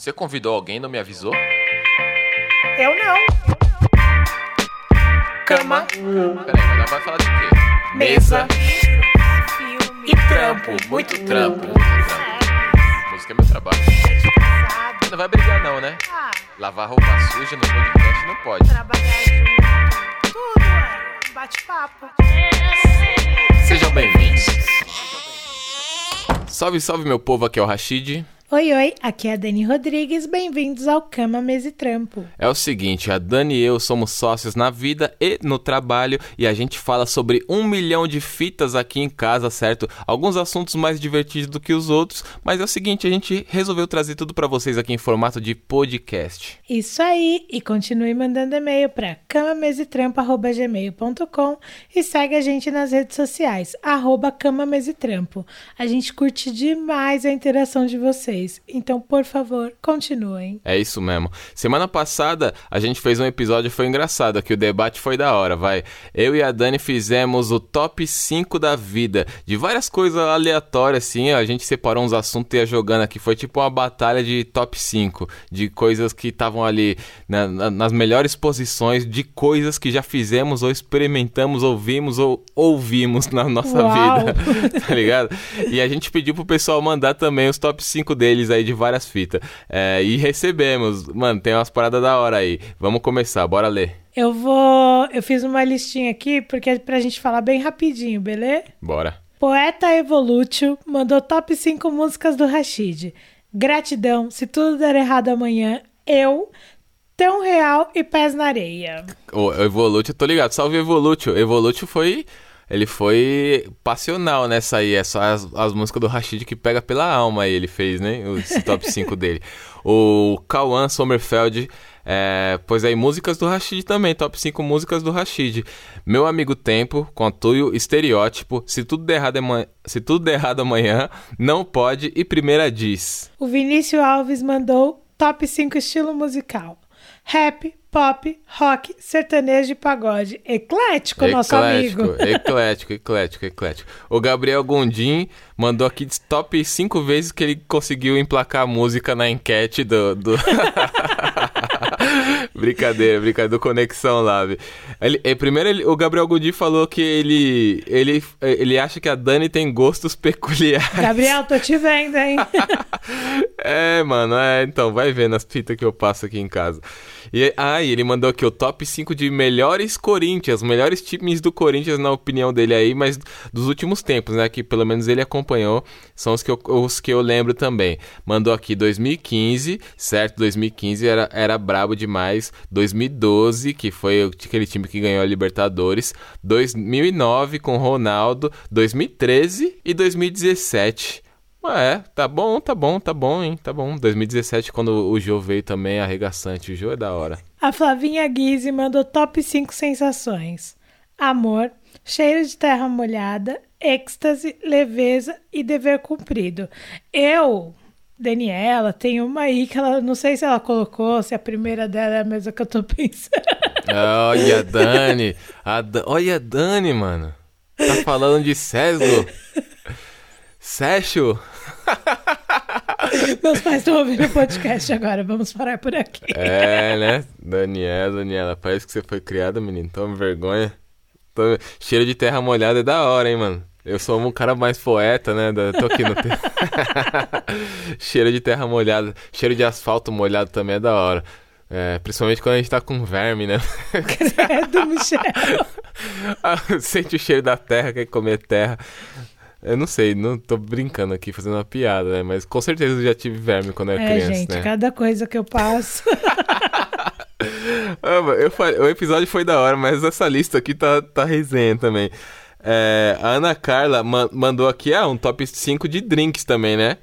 Você convidou alguém e não me avisou? Eu não. Cama, Peraí, mas ela vai falar de quê? mesa Filme, e trampo. Muito trampo. Música é meu trabalho. Não vai brigar não, né? Ah, Lavar roupa suja no podcast não pode. trabalhar junto. Tudo é bate-papo. Sejam bem-vindos. Salve, salve meu povo, aqui é o Rashid. Oi, oi, aqui é a Dani Rodrigues, bem-vindos ao Cama, Mesa e Trampo. É o seguinte, a Dani e eu somos sócios na vida e no trabalho e a gente fala sobre um milhão de fitas aqui em casa, certo? Alguns assuntos mais divertidos do que os outros, mas é o seguinte, a gente resolveu trazer tudo pra vocês aqui em formato de podcast. Isso aí, e continue mandando e-mail para camamesetrampo.gmail.com e segue a gente nas redes sociais, arroba camamesetrampo. A gente curte demais a interação de vocês, então, por favor, continuem. É isso mesmo. Semana passada a gente fez um episódio, foi engraçado, que o debate foi da hora, vai. Eu e a Dani fizemos o top 5 da vida, de várias coisas aleatórias, assim, a gente separou uns assuntos e ia jogando aqui, foi tipo uma batalha de top 5, de coisas que estavam ali na- na- nas melhores posições, de coisas que já fizemos ou experimentamos, ouvimos ou ouvimos na nossa Uau! vida, tá ligado? E a gente pediu pro pessoal mandar também os top 5 deles aí de várias fitas. É, e recebemos. Mano, tem umas paradas da hora aí. Vamos começar, bora ler. Eu vou. Eu fiz uma listinha aqui porque é pra gente falar bem rapidinho, beleza? Bora. Poeta Evolúcio mandou top 5 músicas do Rashid. Gratidão, se tudo der errado amanhã, eu, Tão Real e Pés na Areia. O Evolute, eu tô ligado. Salve Evolute. Evolute foi. Ele foi passional nessa aí. É só as, as músicas do Rashid que pega pela alma aí, ele fez, né? Esse top 5 dele. O Cauã Sommerfeld. É, pois aí, músicas do Rashid também, top 5 músicas do Rashid. Meu Amigo Tempo, Contuio, Estereótipo, Se Tudo Der Errado, Amanhã, Se Tudo Der Errado Amanhã, Não Pode e Primeira Diz. O Vinícius Alves mandou top 5 estilo musical. Rap, pop, rock, sertanejo e pagode. Eclético, nosso amigo. Eclético, eclético, eclético. O Gabriel Gondim mandou aqui de top 5 vezes que ele conseguiu emplacar a música na enquete do. do... brincadeira, brincadeira, do Conexão Lab. Ele, eh, primeiro, ele- o Gabriel Gondim falou que ele, ele, ele acha que a Dani tem gostos peculiares. Gabriel, tô te vendo, hein? É, mano, é, então, vai vendo as fitas que eu passo aqui em casa. E aí, ele mandou aqui o top 5 de melhores Corinthians, melhores times do Corinthians, na opinião dele aí, mas dos últimos tempos, né? Que pelo menos ele acompanhou, são os que eu, os que eu lembro também. Mandou aqui 2015, certo? 2015 era, era brabo demais. 2012, que foi aquele time que ganhou a Libertadores. 2009 com Ronaldo. 2013 e 2017. Ah, É, tá bom, tá bom, tá bom, hein, tá bom. 2017, quando o Jô veio também, arregaçante. O Jô é da hora. A Flavinha Guise mandou top 5 sensações: amor, cheiro de terra molhada, êxtase, leveza e dever cumprido. Eu, Daniela, tem uma aí que ela não sei se ela colocou, se a primeira dela é a mesma que eu tô pensando. Olha Dani. A Da- Olha a Dani, mano. Tá falando de Sesgo. Sérgio. Meus pais estão ouvindo o podcast agora, vamos parar por aqui. É, né? Daniela, Daniela, parece que você foi criada, menino. Toma vergonha. Toma- Cheiro de terra molhada é da hora, hein, mano. Eu sou um cara mais poeta, né? da- Tô aqui no. Cheiro de terra molhada. Cheiro de asfalto molhado também é da hora. É, principalmente quando a gente tá com verme, né? Credo, Michel. Ah, Sente o cheiro da terra, quer comer terra. Eu não sei, não tô brincando aqui, fazendo uma piada, né? Mas com certeza eu já tive verme quando eu era É, criança, gente, né? cada coisa que eu passo. Ah, eu fa- o episódio foi da hora, mas essa lista aqui tá, tá resenha também. É, a Ana Carla ma- mandou aqui ah, um top 5 de drinks também, né?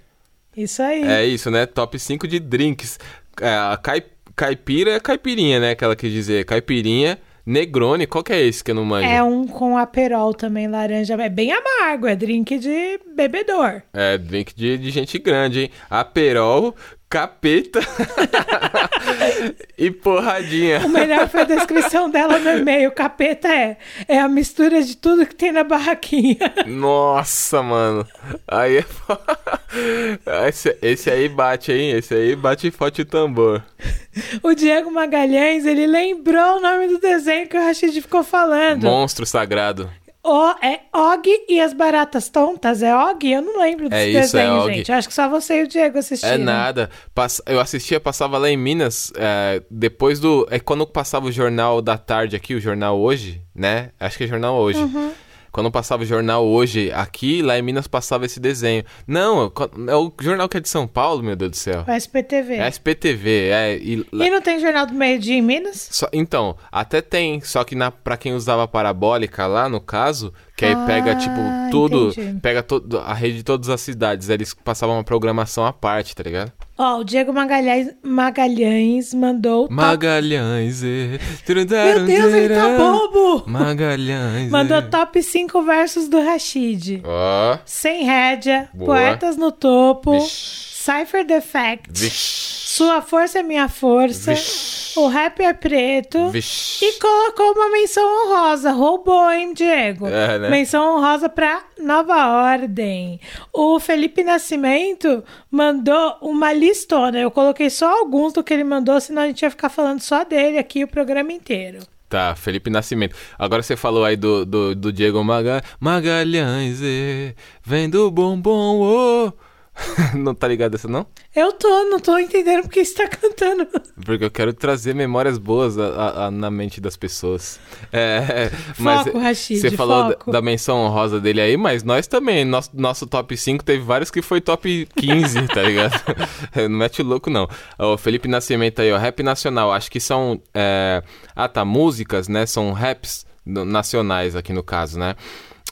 Isso aí. É isso, né? Top 5 de drinks. É, a cai- caipira é caipirinha, né? Que ela quis dizer. Caipirinha, Negroni, qual que é esse que eu não manjo? É um com aperol também, laranja. É bem amargo, é drink de bebedor. É, drink de, de gente grande, hein? Aperol, capeta e porradinha. O melhor foi a descrição dela no e-mail. Capeta é, é a mistura de tudo que tem na barraquinha. Nossa, mano. Aí é esse, esse aí bate, hein? Esse aí bate forte o tambor. O Diego Magalhães, ele lembrou o nome do desenho que o Rashid ficou falando. Monstro sagrado. O, é Og e as Baratas Tontas. É Og? Eu não lembro desse É isso, é desenho, Og. gente. Acho que só você e o Diego assistiram. É nada. Eu assistia, passava lá em Minas, é, depois do. É quando passava o jornal da tarde aqui, o jornal hoje, né? Acho que é jornal hoje. Uhum. Quando passava o jornal hoje aqui, lá em Minas passava esse desenho. Não, é o jornal que é de São Paulo, meu Deus do céu. O SPTV. É SPTV, é. E, lá- E não tem Jornal do Meio Dia em Minas? só- então, até tem, só que na, pra quem usava parabólica lá, no caso, que aí pega, Ah, tipo, tudo, entendi. pega todo, a rede de todas as cidades, eles passavam uma programação à parte, tá ligado? Ó, o Diego Magalhães, Magalhães mandou... top- Magalhães, é. Meu Deus, ele tá bobo! Magalhães. Mandou é. top 5 versos do Rashid. Ó, Sem rédea, Boa. poetas no topo, Vixe. Cypher Defect, Sua Força é Minha Força. O Rap é Preto vixe. e colocou uma menção honrosa. Roubou, hein, Diego? É, né? Menção honrosa pra Nova Ordem. O Felipe Nascimento mandou uma listona. Eu coloquei só alguns do que ele mandou, senão a gente ia ficar falando só dele aqui o programa inteiro. Tá, Felipe Nascimento. Agora você falou aí do, do, do Diego Maga... Magalhães, é. Vem do bombom, ô. não tá ligado essa, não? Eu tô, não tô entendendo porque você tá cantando. Porque eu quero trazer memórias boas a- a- a- na mente das pessoas. É, mas Foco, Rashid, Você falou da, da menção honrosa dele aí, mas nós também. Nosso, nosso top 5 teve vários que foi top 15, tá ligado? não mete o louco, não. O Felipe Nascimento aí, ó, rap nacional. Acho que são. é, Ah, tá. Músicas, né? São raps nacionais aqui no caso, né?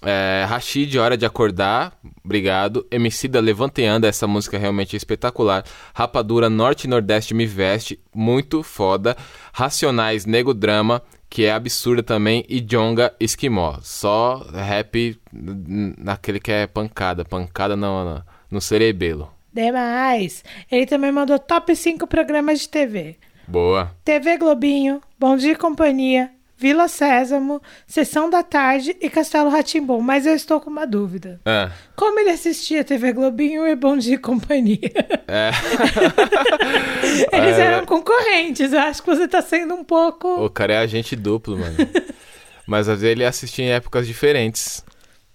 É, Rashid, Hora de Acordar, obrigado. MC da Levanta e Anda, essa música realmente é espetacular. Rapadura Norte e Nordeste Me Veste, muito foda. Racionais, Nego Drama, que é absurda também. E Jonga Esquimó, só rap naquele que é pancada, pancada no, no, no cerebelo. Demais. Ele também mandou top 5 programas de TV. Boa. TV Globinho, Bom Dia e Companhia, Vila Sésamo, Sessão da Tarde e Castelo Ratimbom. Mas eu estou com uma dúvida. É. Como ele assistia TV Globinho e Bom Dia e Companhia? É. Eles É. eram concorrentes. Eu acho que você tá sendo um pouco. O cara é agente duplo, mano. Mas às vezes ele assistia em épocas diferentes.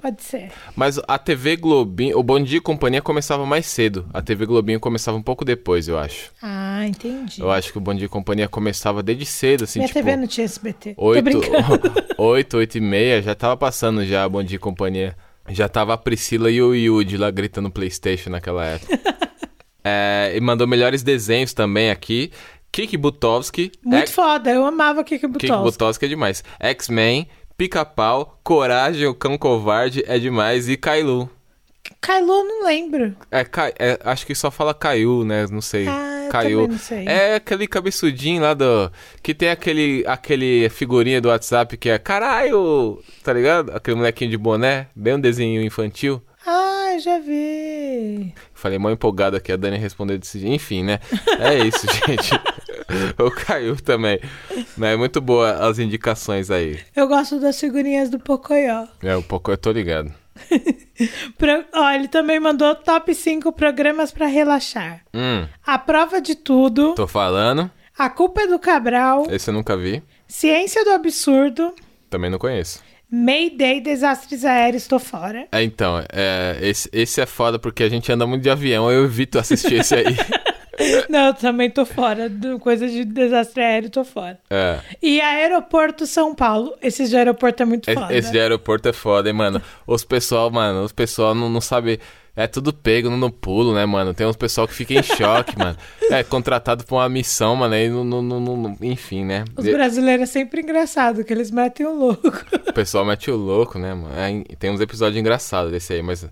Pode ser. Mas a TV Globinho, o Bom Dia e Companhia começava mais cedo. A TV Globinho começava um pouco depois, eu acho. Ah, entendi. Eu acho que o Bom Dia e Companhia começava desde cedo, assim, Minha tipo... TV não tinha SBT. Tô Oito, oito, oito e meia, já tava passando já Bom Dia e Companhia. Já tava a Priscila e o Yudi lá gritando Playstation naquela época. é, e mandou melhores desenhos também aqui. Kiki Butovski. Muito foda. Eu amava Kiki Kiki Butovski. Butovski é demais. X-Men, Pica-Pau, Coragem, o Cão Covarde é demais. E Kailu. Kailu eu não lembro. É, é, acho que só fala Caiu, né? Não sei. Ah, Caiu. não sei. É aquele cabeçudinho lá do. Que tem aquele, aquele figurinha do WhatsApp que é caralho, tá ligado? Aquele molequinho de boné, bem um desenho infantil. Ah, já vi. Falei mó empolgado aqui, a Dani respondeu desse jeito. Enfim, né? É isso, gente. o Caiu também. É muito boa as indicações aí. Eu gosto das figurinhas do Pocoyo. É, pouco eu tô ligado. Pro... Ó, ele também mandou top 5 programas pra relaxar. Hum, A prova de tudo. tô falando. A culpa é do Cabral. Esse eu nunca vi. Ciência do absurdo. Também não conheço. Mayday, desastres aéreos, tô fora. É, então, é, esse, esse é foda porque a gente anda muito de avião, eu evito assistir esse aí. Não, também tô fora. Do coisa de desastre aéreo, tô fora. É. E Aeroporto São Paulo. Esse de aeroporto é muito foda. Esse de aeroporto é foda, hein, mano. Os pessoal, mano, os pessoal não, não sabe. É tudo pego no pulo, né, mano? Tem uns pessoal que fica em choque, mano. É contratado pra uma missão, mano, aí não, não- não- enfim, né? Os brasileiros é sempre engraçado, que eles metem o louco. O pessoal mete o louco, né, mano? É, tem uns episódios engraçados desse aí, mas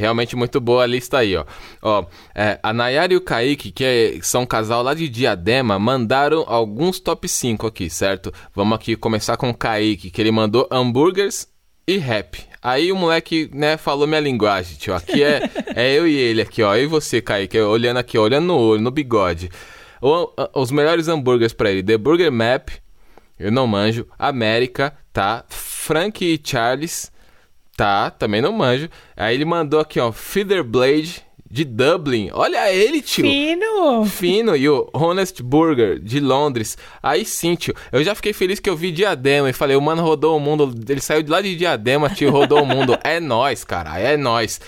realmente muito boa a lista aí, ó. Ó, é, a Nayara e o Kaique, que é- são um casal lá de Diadema, mandaram alguns top 5 aqui, certo? Vamos aqui começar com o Kaique, que ele mandou hambúrgueres e rap. Aí o moleque, né, falou minha linguagem, tio. Aqui é, é eu e ele aqui, ó. Eu e você, Kaique, olhando aqui, olhando no olho, no bigode. O- os melhores hambúrgueres pra ele. The Burger Map, eu não manjo. América, tá. Frank e Charles, tá. Também não manjo. Aí ele mandou aqui, ó, Feather Blade de Dublin. Olha ele, tio. Fino! Fino e o Honest Burger de Londres. Aí sim, tio. Eu já fiquei feliz que eu vi Diadema e falei, o mano rodou o mundo. Ele saiu de lá de Diadema, tio, rodou o mundo. É nóis, cara, é nóis.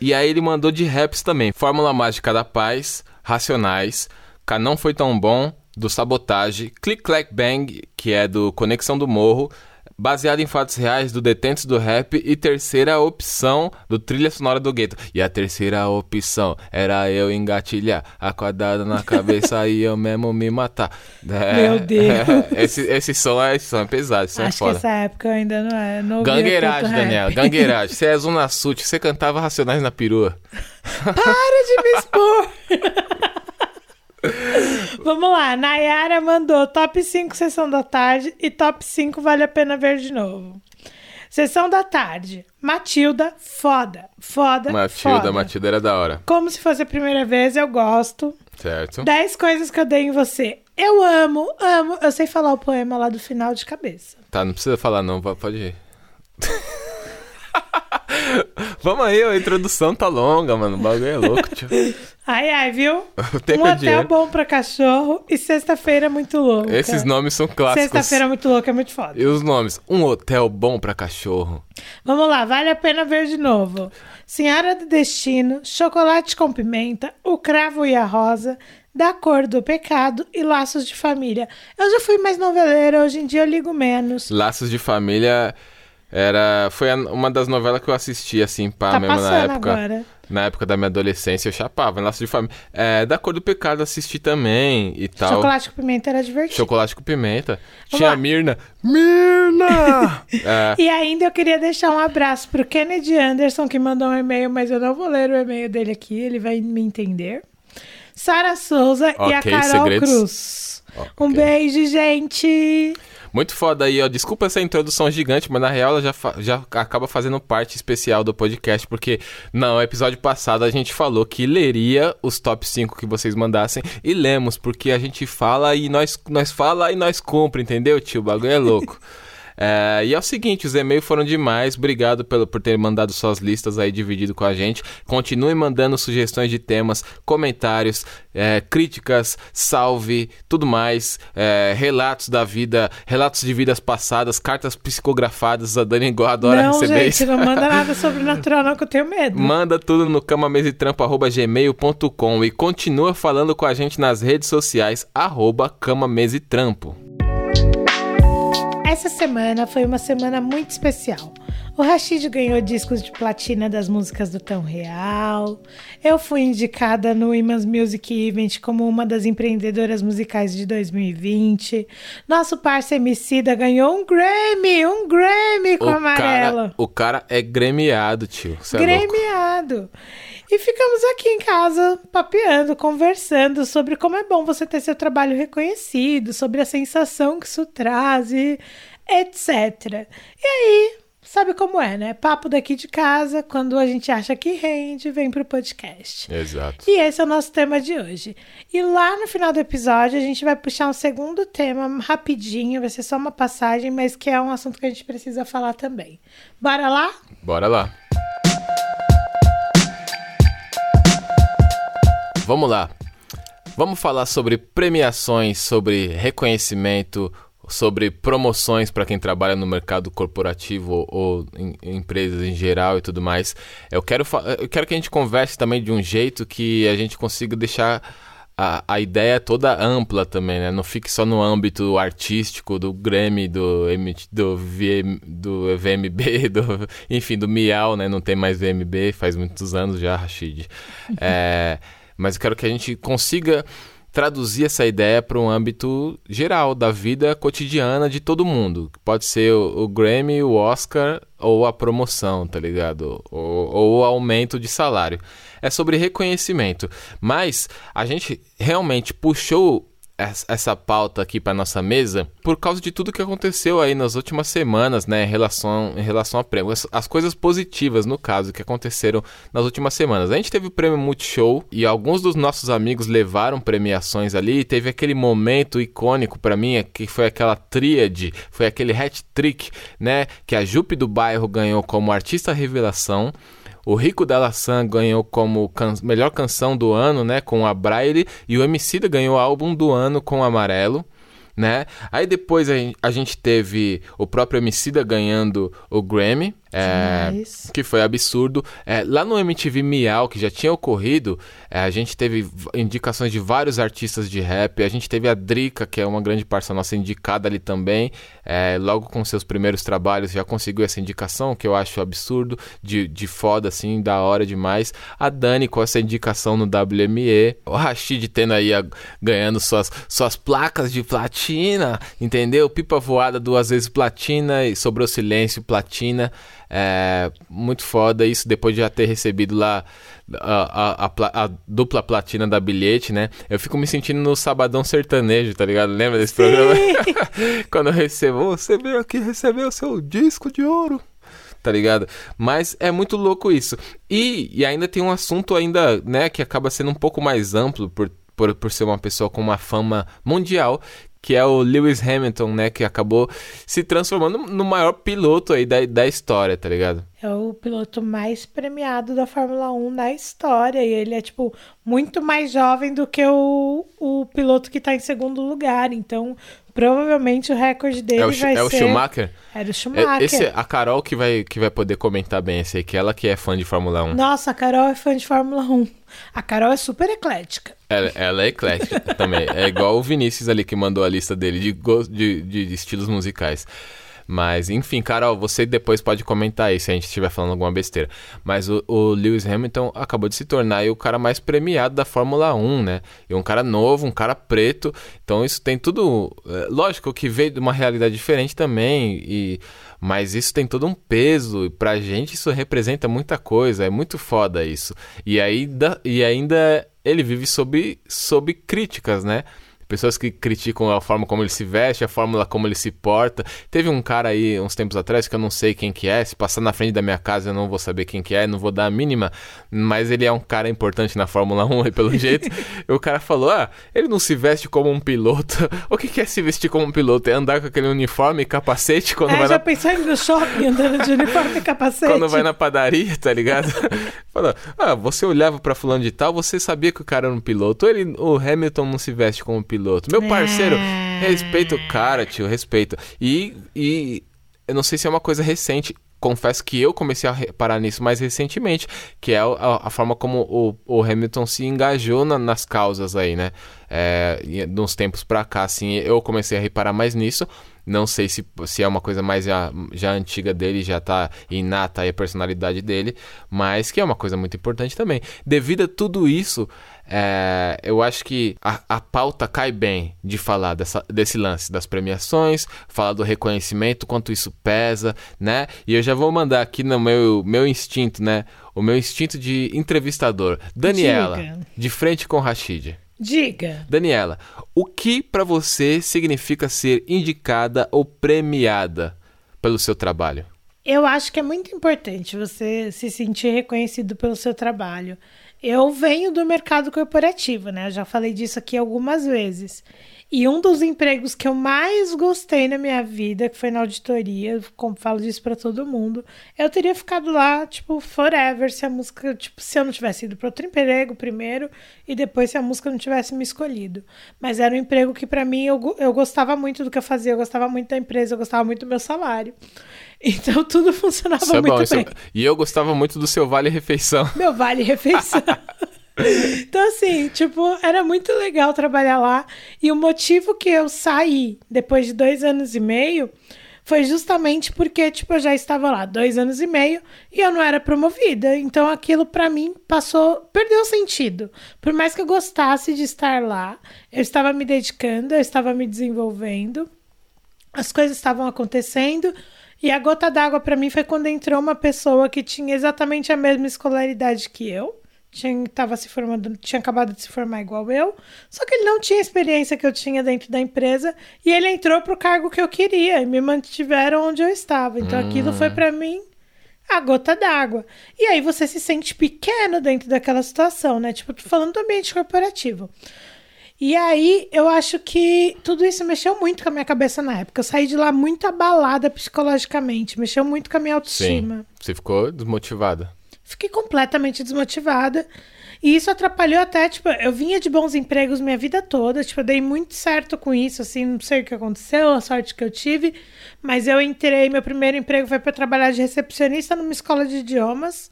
E aí ele mandou de raps também. Fórmula Mágica da Paz, Racionais, Cá Não Foi Tão Bom, do Sabotage, Click Clack Bang, que é do Conexão do Morro, baseado em fatos reais do Detentes do Rap e terceira opção do Trilha Sonora do Gueto. E a terceira opção era eu engatilhar a quadrada na cabeça e eu mesmo me matar. É, Meu Deus. é, esse, esse, som é, esse som é pesado, esse som é Acho que foda. essa época eu ainda não é. Não Gangueiragem. Daniel, gangueiragem. Você é Zona Sul, você cantava Racionais na perua. Para de me expor! Vamos lá, Nayara mandou top 5 sessão da tarde e top 5 vale a pena ver de novo. Sessão da tarde, Matilda, foda, foda, Matilda, foda. Matilda era da hora, Como se fosse a primeira vez, eu gosto. certo? 10 coisas que eu dei em você. Eu amo, amo. Eu sei falar o poema lá do final de cabeça. Tá, não precisa falar não, pode ir. Vamos aí, a introdução tá longa, mano. O bagulho é louco, tio. Ai, ai, viu? Um é hotel bom pra cachorro e sexta-feira muito louca. Esses nomes são clássicos. Sexta-feira muito louca é muito foda. E os nomes? Um hotel bom pra cachorro. Vamos lá, vale a pena ver de novo. Senhora do Destino, Chocolate com Pimenta, O Cravo e a Rosa, Da Cor do Pecado e Laços de Família. Eu já fui mais noveleira, hoje em dia eu ligo menos. Laços de Família era foi a- uma das novelas que eu assisti assim, pá, Tá mesmo na época. agora. Na época da minha adolescência eu chapava, Laços de Família. É, da Cor do Pecado assisti também e tal. Chocolate com Pimenta era divertido. Chocolate com pimenta. Vamos Tinha lá. a Mirna. Mirna! é, E ainda eu queria deixar um abraço pro Kennedy Anderson, que mandou um e-mail, mas eu não vou ler o e-mail dele aqui, ele vai me entender. Sara Souza e a Carol segredos. Cruz. Um Ok. beijo, gente! Muito foda aí, ó. Desculpa essa introdução gigante, mas na real ela já, já acaba fazendo parte especial do podcast, porque no episódio passado a gente falou que leria os top 5 que vocês mandassem e lemos, porque a gente fala e nós, nós fala e nós cumpre, entendeu, tio? O bagulho é louco. É, e é o seguinte, os e-mails foram demais. Obrigado pelo, por ter mandado suas listas aí dividido com a gente. Continue mandando sugestões de temas, comentários, é, críticas, salve, tudo mais. é, relatos da vida, relatos de vidas passadas, cartas psicografadas. A Dani Gó adora não, receber gente, isso. não manda nada sobrenatural, não, que eu tenho medo. Manda tudo no camamesetrampo.gmail.com e continua falando com a gente nas redes sociais, arroba camamesetrampo. Essa semana foi uma semana muito especial. O Rashid ganhou discos de platina das músicas do Tão Real. Eu fui indicada no Imans Music Event como uma das empreendedoras musicais de 2020. Nosso parça Emicida ganhou um Grammy, um Grammy com O amarelo. cara, o cara é gremiado, tio. Cê é gremiado. E ficamos aqui em casa papeando, conversando sobre como é bom você ter seu trabalho reconhecido, sobre a sensação que isso traz e etc. E aí, sabe como é, né? Papo daqui de casa, quando a gente acha que rende, vem pro podcast. Exato. E esse é o nosso tema de hoje. E lá no final do episódio, a gente vai puxar um segundo tema rapidinho, vai ser só uma passagem, mas que é um assunto que a gente precisa falar também. Bora lá? Bora lá. Vamos lá. Vamos falar sobre premiações, sobre reconhecimento, sobre promoções para quem trabalha no mercado corporativo ou em, em empresas em geral e tudo mais. Eu quero, eu quero que a gente converse também de um jeito que a gente consiga deixar a, a ideia toda ampla também, né? Não fique só no âmbito artístico do Grammy, do, M, do, VM, do VMB, do, enfim, do Miau, né? Não tem mais VMB, faz muitos anos já, Rashid. É, mas eu quero que a gente consiga traduzir essa ideia para um âmbito geral da vida cotidiana de todo mundo. Pode ser o, o Grammy, o Oscar ou a promoção, tá ligado? Ou, ou o aumento de salário. É sobre reconhecimento. Mas a gente realmente puxou essa pauta aqui para nossa mesa por causa de tudo que aconteceu aí nas últimas semanas, né, em relação, em relação a prêmios. As, as coisas positivas, no caso, que aconteceram nas últimas semanas. A gente teve o prêmio Multishow e alguns dos nossos amigos levaram premiações ali. Teve aquele momento icônico para mim, que foi aquela tríade, foi aquele hat-trick, né, que a Jupe do Bairro ganhou como artista revelação. O Rico da Laçã ganhou como can melhor canção do ano, né, com a Braille, e o Emicida ganhou álbum do ano com Amarelo, né? Aí depois a gente teve o próprio Emicida ganhando o Grammy, é, que foi absurdo. É, lá no MTV Miau, que já tinha ocorrido, é, a gente teve indicações de vários artistas de rap. A gente teve a Drica, que é uma grande parça nossa, indicada ali também. É, logo com seus primeiros trabalhos já conseguiu essa indicação, que eu acho absurdo, de, de foda, assim, da hora demais. A Dani com essa indicação no WME. O Rashid tendo aí, a- ganhando suas, suas placas de platina, entendeu? Pipa voada duas vezes platina e sobrou silêncio, platina. É, muito foda isso depois de já ter recebido lá a, a- a a dupla platina da bilhete, né? Eu fico me sentindo no Sabadão Sertanejo, tá ligado? Lembra desse programa? Quando eu recebo, você veio aqui receber o seu disco de ouro. Tá ligado? Mas é muito louco isso. E, e ainda tem um assunto ainda, né, que acaba sendo um pouco mais amplo por, por, por ser uma pessoa com uma fama mundial, que é o Lewis Hamilton, né, que acabou se transformando no maior piloto aí da, da história, tá ligado? É o piloto mais premiado da Fórmula 1 na história. E ele é, tipo, muito mais jovem do que o, o piloto que tá em segundo lugar. Então, provavelmente o recorde dele É o, vai é o ser... Schumacher? Era o É, Schumacher. Esse, a Carol que vai, que vai poder comentar bem esse aí, que ela que é fã de Fórmula 1. Nossa, a Carol é fã de Fórmula 1. A Carol é super eclética. Ela, ela é eclética também. É igual o Vinícius ali que mandou a lista dele de, go- de, de estilos musicais. Mas, enfim, Carol, você depois pode comentar aí se a gente estiver falando alguma besteira. Mas o, o Lewis Hamilton acabou de se tornar aí o cara mais premiado da Fórmula 1, né? E um cara novo, um cara preto. Então isso tem tudo. é, lógico que veio de uma realidade diferente também. E, mas isso tem todo um peso. E pra gente isso representa muita coisa. É muito foda isso. E ainda, e ainda ele vive sob, sob críticas, né? Pessoas que criticam a forma como ele se veste, a forma como ele se porta. Teve um cara aí uns tempos atrás que eu não sei quem que é. Se passar na frente da minha casa eu não vou saber quem que é, não vou dar a mínima. Mas ele é um cara importante na Fórmula 1, aí, pelo jeito. E o cara falou: ah, ele não se veste como um piloto. o que que é se vestir como um piloto? É andar com aquele uniforme e capacete quando É, vai já na pensou no shopping andando de uniforme e capacete? quando vai na padaria, tá ligado? Fala, ah, você olhava pra fulano de tal, você sabia que o cara era um piloto. Ele, o Hamilton não se veste como piloto. Meu parceiro, É. respeita o cara, tio, respeita. E, e eu não sei se é uma coisa recente. Confesso que eu comecei a reparar nisso mais recentemente, que é a, a forma como o, o Hamilton se engajou na- nas causas aí, né? É, nos tempos pra cá, assim, eu comecei a reparar mais nisso. Não sei se, se é uma coisa mais já, já antiga dele, já tá inata aí a personalidade dele, mas que é uma coisa muito importante também. Devido a tudo isso, é, eu acho que a, a pauta cai bem de falar dessa, desse lance das premiações, falar do reconhecimento, quanto isso pesa, né? E eu já vou mandar aqui no meu, meu instinto, né? O meu instinto de entrevistador. Daniela, Diga. de frente com Rashid. Diga. Daniela, o que pra você significa ser indicada ou premiada pelo seu trabalho? Eu acho que é muito importante você se sentir reconhecido pelo seu trabalho. Eu venho do mercado corporativo, né? Eu já falei disso aqui algumas vezes. E um dos empregos que eu mais gostei na minha vida, que foi na auditoria, como falo disso pra todo mundo, eu teria ficado lá, tipo, forever, se a música, tipo, se eu não tivesse ido para outro emprego primeiro e depois se a música não tivesse me escolhido. Mas era um emprego que pra mim eu, eu gostava muito do que eu fazia, eu gostava muito da empresa, eu gostava muito do meu salário. Então tudo funcionava Isso é muito bom. isso- bem. E eu gostava muito do seu Vale Refeição. Meu vale refeição. então, assim, tipo, era muito legal trabalhar lá. E o motivo que eu saí depois de dois anos e meio foi justamente porque, tipo, eu já estava lá dois anos e meio e eu não era promovida. Então, aquilo pra mim passou, perdeu sentido. Por mais que eu gostasse de estar lá, eu estava me dedicando, eu estava me desenvolvendo as coisas estavam acontecendo e a gota d'água pra mim foi quando entrou uma pessoa que tinha exatamente a mesma escolaridade que eu, tinha, tava se formando, tinha acabado de se formar igual eu, só que ele não tinha a experiência que eu tinha dentro da empresa e ele entrou pro cargo que eu queria e me mantiveram onde eu estava. Então aquilo foi para mim a gota d'água. E aí você se sente pequeno dentro daquela situação, né? Tipo, tô falando do ambiente corporativo. E aí, eu acho que tudo isso mexeu muito com a minha cabeça na época. Eu saí de lá muito abalada psicologicamente, mexeu muito com a minha autoestima. Sim. Você ficou desmotivada. Fiquei completamente desmotivada. E isso atrapalhou até, tipo, eu vinha de bons empregos minha vida toda, tipo, eu dei muito certo com isso, assim, não sei o que aconteceu, a sorte que eu tive, mas eu entrei, meu primeiro emprego foi para trabalhar de recepcionista numa escola de idiomas.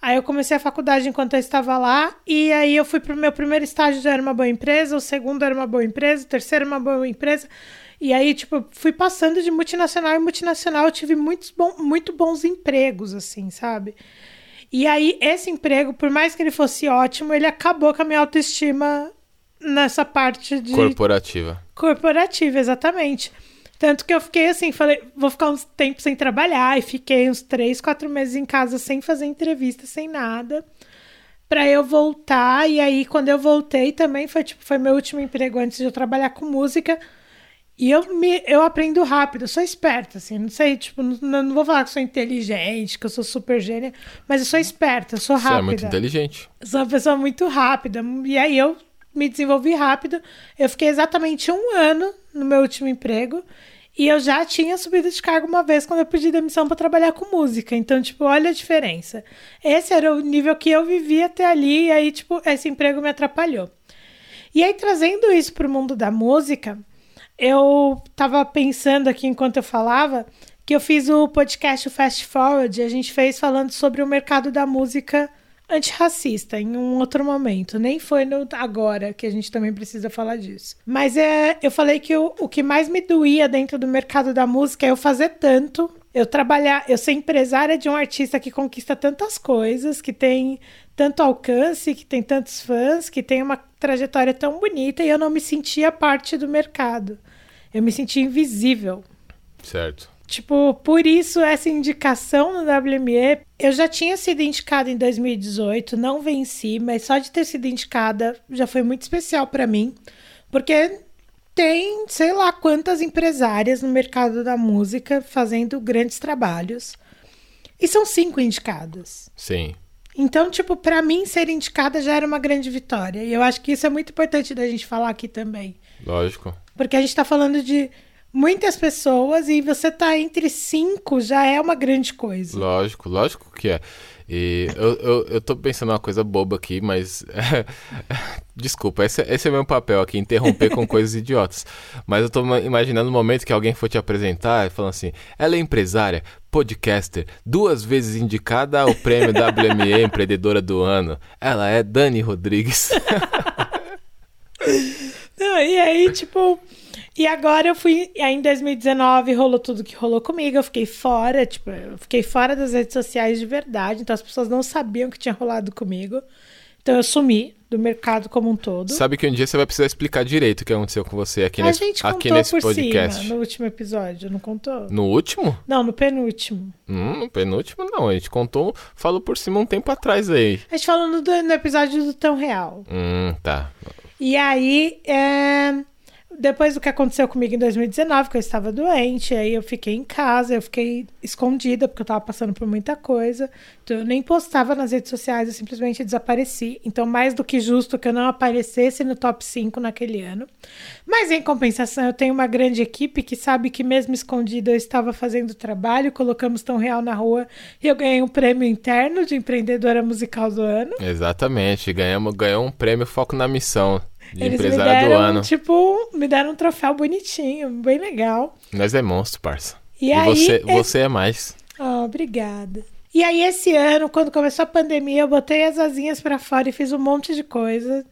Aí eu comecei a faculdade enquanto eu estava lá, e aí eu fui pro meu primeiro estágio já era uma boa empresa, o segundo era uma boa empresa, o terceiro uma boa empresa. E aí, tipo, fui passando de multinacional em multinacional, eu tive muitos bom, muito bons empregos, assim, sabe? E aí, esse emprego, por mais que ele fosse ótimo, ele acabou com a minha autoestima nessa parte de. Corporativa. Corporativa, exatamente. Tanto que eu fiquei assim, falei, vou ficar uns tempos sem trabalhar, e fiquei uns três, quatro meses em casa sem fazer entrevista, sem nada, pra eu voltar. E aí, quando eu voltei também, foi tipo, foi meu último emprego antes de eu trabalhar com música. E eu, me, eu aprendo rápido, eu sou esperta, assim, não sei, tipo, não, não vou falar que sou inteligente, que eu sou super gênia, mas eu sou esperta, eu sou rápida. Você é muito inteligente. Eu sou uma pessoa muito rápida. E aí eu me desenvolvi rápido. Eu fiquei exatamente um ano no meu último emprego. E eu já tinha subido de cargo uma vez quando eu pedi demissão para trabalhar com música. Então, tipo, olha a diferença. Esse era o nível que eu vivia até ali. E aí, tipo, esse emprego me atrapalhou. E aí, trazendo isso para o mundo da música, eu tava pensando aqui enquanto eu falava que eu fiz o podcast Fast Forward. A gente fez falando sobre o mercado da música antirracista em um outro momento. Nem foi no agora que a gente também precisa falar disso. Mas é, eu falei que o, o que mais me doía dentro do mercado da música é eu fazer tanto. Eu trabalhar, eu ser empresária de um artista que conquista tantas coisas, que tem tanto alcance, que tem tantos fãs, que tem uma trajetória tão bonita e eu não me sentia parte do mercado. Eu me sentia invisível. Certo. Tipo, por isso essa indicação no WME, eu já tinha sido indicada em 2018, não venci, mas só de ter sido indicada já foi muito especial para mim, porque tem, sei lá, quantas empresárias no mercado da música fazendo grandes trabalhos. E são cinco indicadas. Sim. Então, tipo, para mim ser indicada já era uma grande vitória. E eu acho que isso é muito importante da gente falar aqui também. Lógico. Porque a gente tá falando de muitas pessoas e você tá entre cinco já é uma grande coisa. Lógico, lógico que é. E eu, eu, eu tô pensando uma coisa boba aqui, mas. Desculpa, esse, esse é meu papel aqui, interromper com coisas idiotas. Mas eu tô imaginando o momento que alguém for te apresentar e falando assim: ela é empresária, podcaster, duas vezes indicada ao prêmio WME Empreendedora do Ano. Ela é Dani Rodrigues. Não, e aí, tipo. E agora eu fui. Aí em 2019 rolou tudo que rolou comigo. Eu fiquei fora, tipo, eu fiquei fora das redes sociais de verdade. Então as pessoas não sabiam o que tinha rolado comigo. Então eu sumi do mercado como um todo. Sabe que um dia você vai precisar explicar direito o que aconteceu com você aqui a nesse, gente aqui contou nesse por podcast. cima no último episódio, não contou? No último? Não, no penúltimo. Hum, no penúltimo não. A gente contou, falou por cima um tempo atrás aí. A gente falou no, no episódio do Tão Real. Hum, tá. E aí, é, depois do que aconteceu comigo em 2019, que eu estava doente, aí eu fiquei em casa, eu fiquei escondida, porque eu estava passando por muita coisa. Então eu nem postava nas redes sociais, eu simplesmente desapareci. Então, mais do que justo que eu não aparecesse no top 5 naquele ano. Mas em compensação, eu tenho uma grande equipe que sabe que mesmo escondida eu estava fazendo trabalho, colocamos tão real na rua e eu ganhei um prêmio interno de empreendedora musical do ano. Exatamente. Ganhamos, ganhou um prêmio Foco na Missão de Eles me deram, tipo, me deram um troféu bonitinho, bem legal. Nós é monstro, parça. E, E, aí, você, esse- você é mais. Oh, obrigada. E aí, esse ano, quando começou a pandemia, eu botei as asinhas pra fora e fiz um monte de coisa.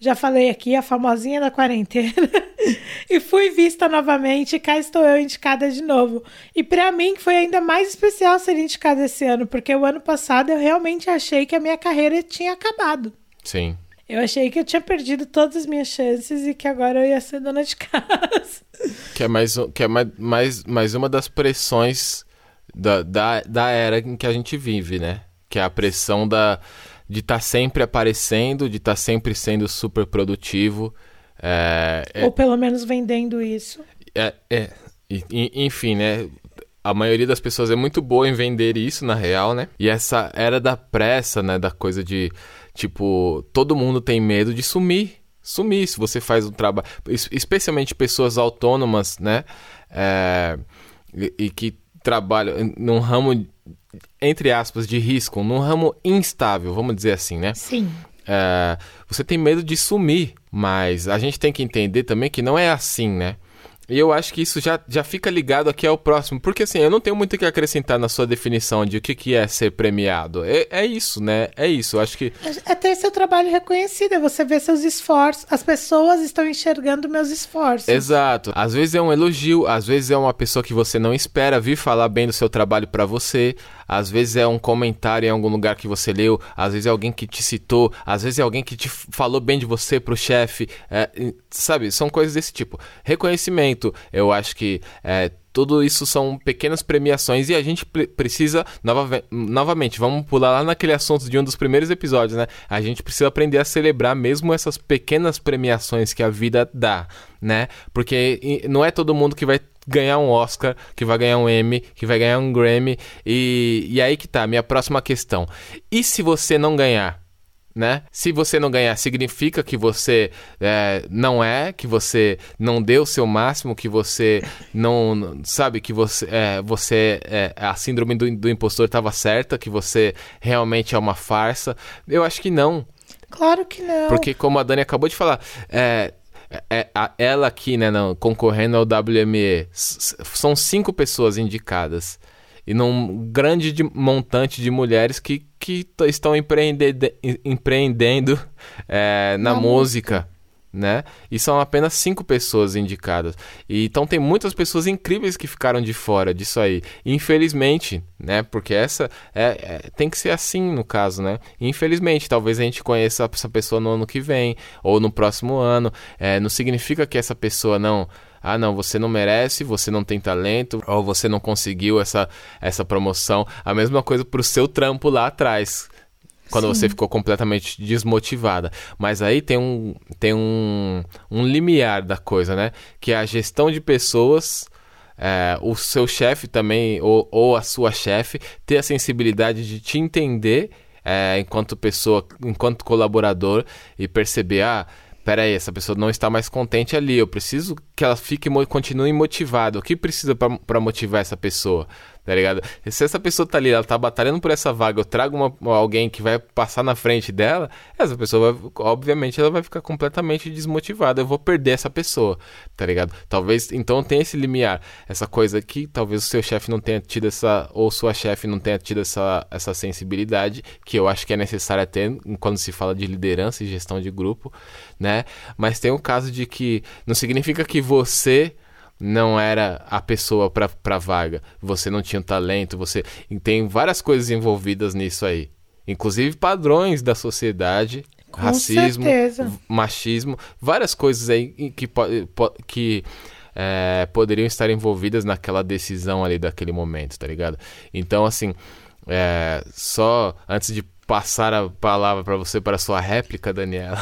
Já falei aqui, a famosinha da quarentena. e fui vista novamente e cá estou eu indicada de novo. E pra mim foi ainda mais especial ser indicada esse ano, porque o ano passado eu realmente achei que a minha carreira tinha acabado. Sim. Eu achei que eu tinha perdido todas as minhas chances e que agora eu ia ser dona de casa. Que é mais, que é mais, mais, mais uma das pressões da, da, da era em que a gente vive, né? Que é a pressão da, de estar sempre aparecendo, de estar sempre sendo super produtivo. É, é- Ou pelo menos vendendo isso. é, é. Enfim, né? A maioria das pessoas é muito boa em vender isso, na real, né? E essa era da pressa, né? Da coisa de, tipo, todo mundo tem medo de sumir. Sumir, se você faz um trabalho. es- Especialmente pessoas autônomas, né? É, e, e que trabalham num ramo, entre aspas, de risco, num ramo instável, vamos dizer assim, né? Sim. É, você tem medo de sumir, mas a gente tem que entender também que não é assim, né? E eu acho que isso já, já fica ligado aqui ao próximo, porque assim, eu não tenho muito o que acrescentar na sua definição de o que, que é ser premiado. É, é isso, né? É isso. Eu acho que É ter seu trabalho reconhecido, é você ver seus esforços. As pessoas estão enxergando meus esforços. Exato. Às vezes é um elogio, às vezes é uma pessoa que você não espera vir falar bem do seu trabalho pra você, às vezes é um comentário em algum lugar que você leu, às vezes é alguém que te citou, às vezes é alguém que te falou bem de você pro chefe, é, sabe? São coisas desse tipo. Reconhecimento, eu acho que é, tudo isso são pequenas premiações e a gente pre- precisa, nova- novamente, vamos pular lá naquele assunto de um dos primeiros episódios, né? A gente precisa aprender a celebrar mesmo essas pequenas premiações que a vida dá, né? Porque não é todo mundo que vai ganhar um Oscar, que vai ganhar um Emmy, que vai ganhar um Grammy. E, e aí que tá, minha próxima questão. E se você não ganhar? Né? Se você não ganhar, significa que você é, não é, que você não deu o seu máximo, que você não. Sabe, que você. É, você é, a síndrome do, do impostor estava certa, que você realmente é uma farsa. Eu acho que não. Claro que não. Porque, como a Dani acabou de falar, é, é- a- ela aqui, né, não, concorrendo ao WME, são cinco pessoas indicadas. E num grande de- montante de mulheres que, que estão empreende- em- empreendendo é, na Na música. Né? E são apenas cinco pessoas indicadas. E, então tem muitas pessoas incríveis que ficaram de fora disso aí. Infelizmente, né? Porque essa é, é- tem que ser assim no caso, né? Infelizmente, talvez a gente conheça essa pessoa no ano que vem ou no próximo ano. É, não significa que essa pessoa não. Ah, não, você não merece, você não tem talento, ou você não conseguiu essa, essa promoção. A mesma coisa pro seu trampo lá atrás quando Sim. você ficou completamente desmotivada. Mas aí tem um tem um, um limiar da coisa, né? Que é a gestão de pessoas. é, o seu chefe também, ou, ou a sua chefe, ter a sensibilidade de te entender é, enquanto pessoa, enquanto colaborador e perceber, ah, peraí, essa pessoa não está mais contente ali, eu preciso que ela fique, continue motivada. O que precisa para motivar essa pessoa? Tá ligado? Se essa pessoa tá ali, ela tá batalhando por essa vaga, eu trago uma, alguém que vai passar na frente dela, essa pessoa vai, obviamente, ela vai ficar completamente desmotivada. Eu vou perder essa pessoa, tá ligado? Talvez, então tem esse limiar, essa coisa que talvez o seu chefe não tenha tido essa, ou sua chefe não tenha tido essa, essa sensibilidade, que eu acho que é necessária ter quando se fala de liderança e gestão de grupo, né? Mas tem o caso de que não significa que você não era a pessoa para a vaga, você não tinha um talento, você tem várias coisas envolvidas nisso aí, inclusive padrões da sociedade, Com racismo, certeza. machismo, várias coisas aí que, que é, poderiam estar envolvidas naquela decisão ali daquele momento, tá ligado? Então, assim, é, só antes de passar a palavra para você para a sua réplica, Daniela,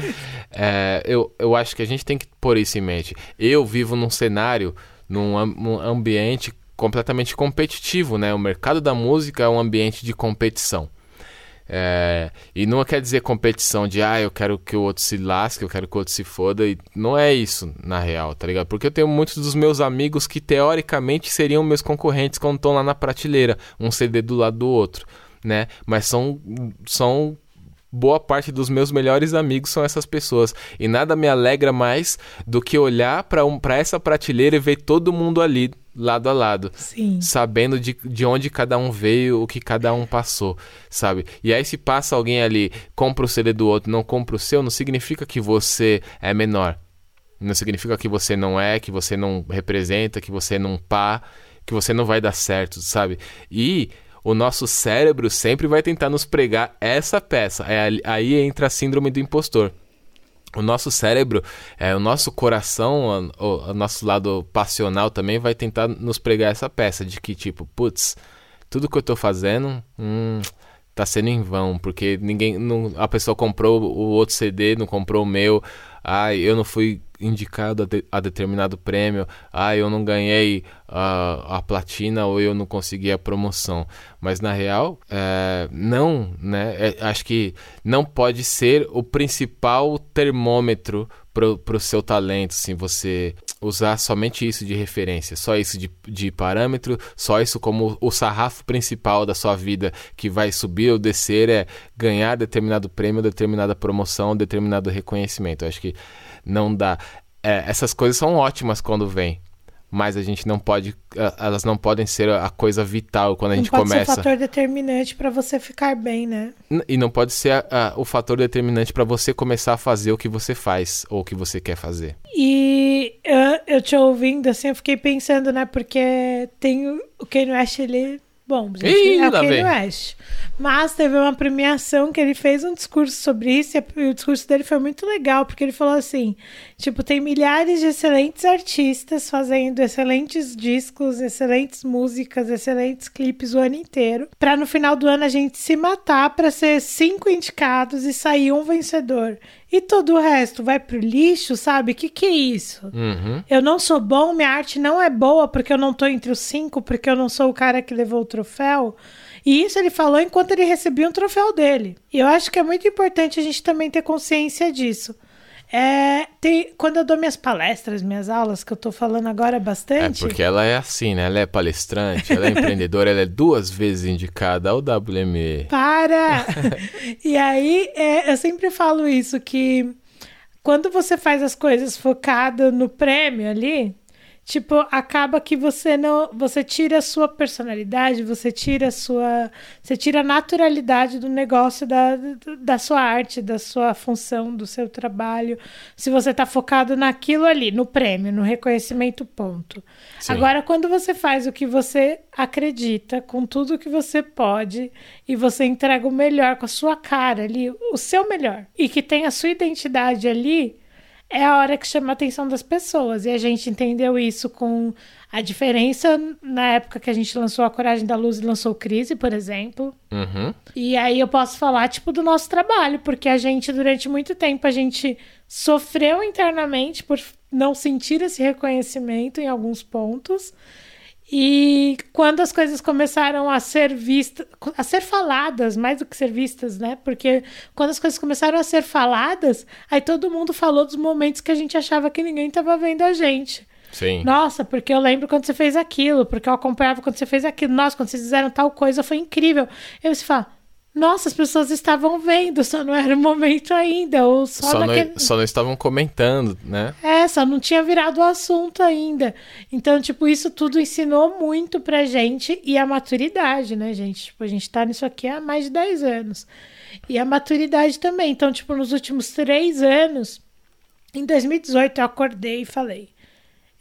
é, eu, eu acho que a gente tem que pôr isso em mente. Eu vivo num cenário, num, num ambiente completamente competitivo, né? O mercado da música é um ambiente de competição. É, e não quer dizer competição de, ah, eu quero que o outro se lasque, eu quero que o outro se foda. E não é isso, na real, tá ligado? Porque eu tenho muitos dos meus amigos que teoricamente seriam meus concorrentes quando estão lá na prateleira, um CD do lado do outro, né? Mas são, são boa parte dos meus melhores amigos são essas pessoas. E nada me alegra mais do que olhar para um, pra essa prateleira e ver todo mundo ali, lado a lado Sim. sabendo de, de onde cada um veio, o que cada um passou, sabe? E aí se passa alguém ali, compra o CD do outro, não compra o seu, não significa que você é menor. Não significa que você não é, que você não representa, que você não pá, que você não vai dar certo, sabe? E o nosso cérebro sempre vai tentar nos pregar essa peça. É aí entra a síndrome do impostor o nosso cérebro, é, o nosso coração, o, o nosso lado passional também vai tentar nos pregar essa peça de que, tipo, putz, tudo que eu tô fazendo, hum, tá sendo em vão, porque ninguém. Não, a pessoa comprou o outro CD, não comprou o meu. Ai, eu não fui indicado a, de, a determinado prêmio. Ai, eu não ganhei a, a platina ou eu não consegui a promoção. Mas na real, é, não, né? É, acho que não pode ser o principal termômetro para o seu talento, assim, você usar somente isso de referência, só isso de, de parâmetro, só isso como o sarrafo principal da sua vida que vai subir ou descer é ganhar determinado prêmio, determinada promoção, determinado reconhecimento. Eu acho que não dá. É, essas coisas são ótimas quando vem, mas a gente não pode, elas não podem ser a coisa vital quando a não gente pode começa. ser o fator determinante para você ficar bem, né? E não pode ser a, a, o fator determinante para você começar a fazer o que você faz ou o que você quer fazer. E eu, eu te ouvindo, assim, eu fiquei pensando, né? Porque tem o, o Kanye West, ele... Bom, gente, Ih, é Kanye. West. Mas teve uma premiação que ele fez um discurso sobre isso e o discurso dele foi muito legal, porque ele falou assim, tipo, tem milhares de excelentes artistas fazendo excelentes discos, excelentes músicas, excelentes clipes o ano inteiro, pra no final do ano a gente se matar pra ser cinco indicados e sair um vencedor. E todo o resto vai pro lixo, sabe? Que que é isso? Uhum. Eu não sou bom, minha arte não é boa porque eu não tô entre os cinco, porque eu não sou o cara que levou o troféu. E isso ele falou enquanto ele recebia um troféu dele. E eu acho que é muito importante a gente também ter consciência disso. É, tem, quando eu dou minhas palestras, minhas aulas, que eu tô falando agora É bastante. porque ela é assim, né? Ela é palestrante, ela é empreendedora, ela é duas vezes indicada ao WME. Para! e aí, é, eu sempre falo isso, que quando você faz as coisas focado no prêmio ali, tipo, acaba que você não. Você tira a sua personalidade, você tira a sua. Você tira a naturalidade do negócio, da, da sua arte, da sua função, do seu trabalho. Se você tá focado naquilo ali, no prêmio, no reconhecimento, ponto. Sim. Agora, quando você faz o que você acredita, com tudo que você pode, e você entrega o melhor com a sua cara ali, o seu melhor, e que tem a sua identidade ali, é a hora que chama a atenção das pessoas. E a gente entendeu isso com a diferença na época que a gente lançou A Coragem da Luz e lançou Crise, por exemplo. Uhum. E aí eu posso falar, tipo, do nosso trabalho, porque a gente, durante muito tempo, a gente sofreu internamente por não sentir esse reconhecimento em alguns pontos. E quando as coisas começaram a ser vistas, a ser faladas, mais do que ser vistas, né? Porque quando as coisas começaram a ser faladas, aí todo mundo falou dos momentos que a gente achava que ninguém estava vendo a gente. Sim. Nossa, porque eu lembro quando você fez aquilo, porque eu acompanhava quando você fez aquilo. Nossa, quando vocês fizeram tal coisa, foi incrível. Eu você fala, nossa, as pessoas estavam vendo, só não era o momento ainda, ou só, Só naquele... não, só não estavam comentando, né? É, só não tinha virado o assunto ainda. Então, tipo, isso tudo ensinou muito pra gente e a maturidade, né, gente? Tipo, a gente tá nisso aqui há mais de 10 anos. E a maturidade também. Então, tipo, nos últimos três anos, em 2018, eu acordei e falei: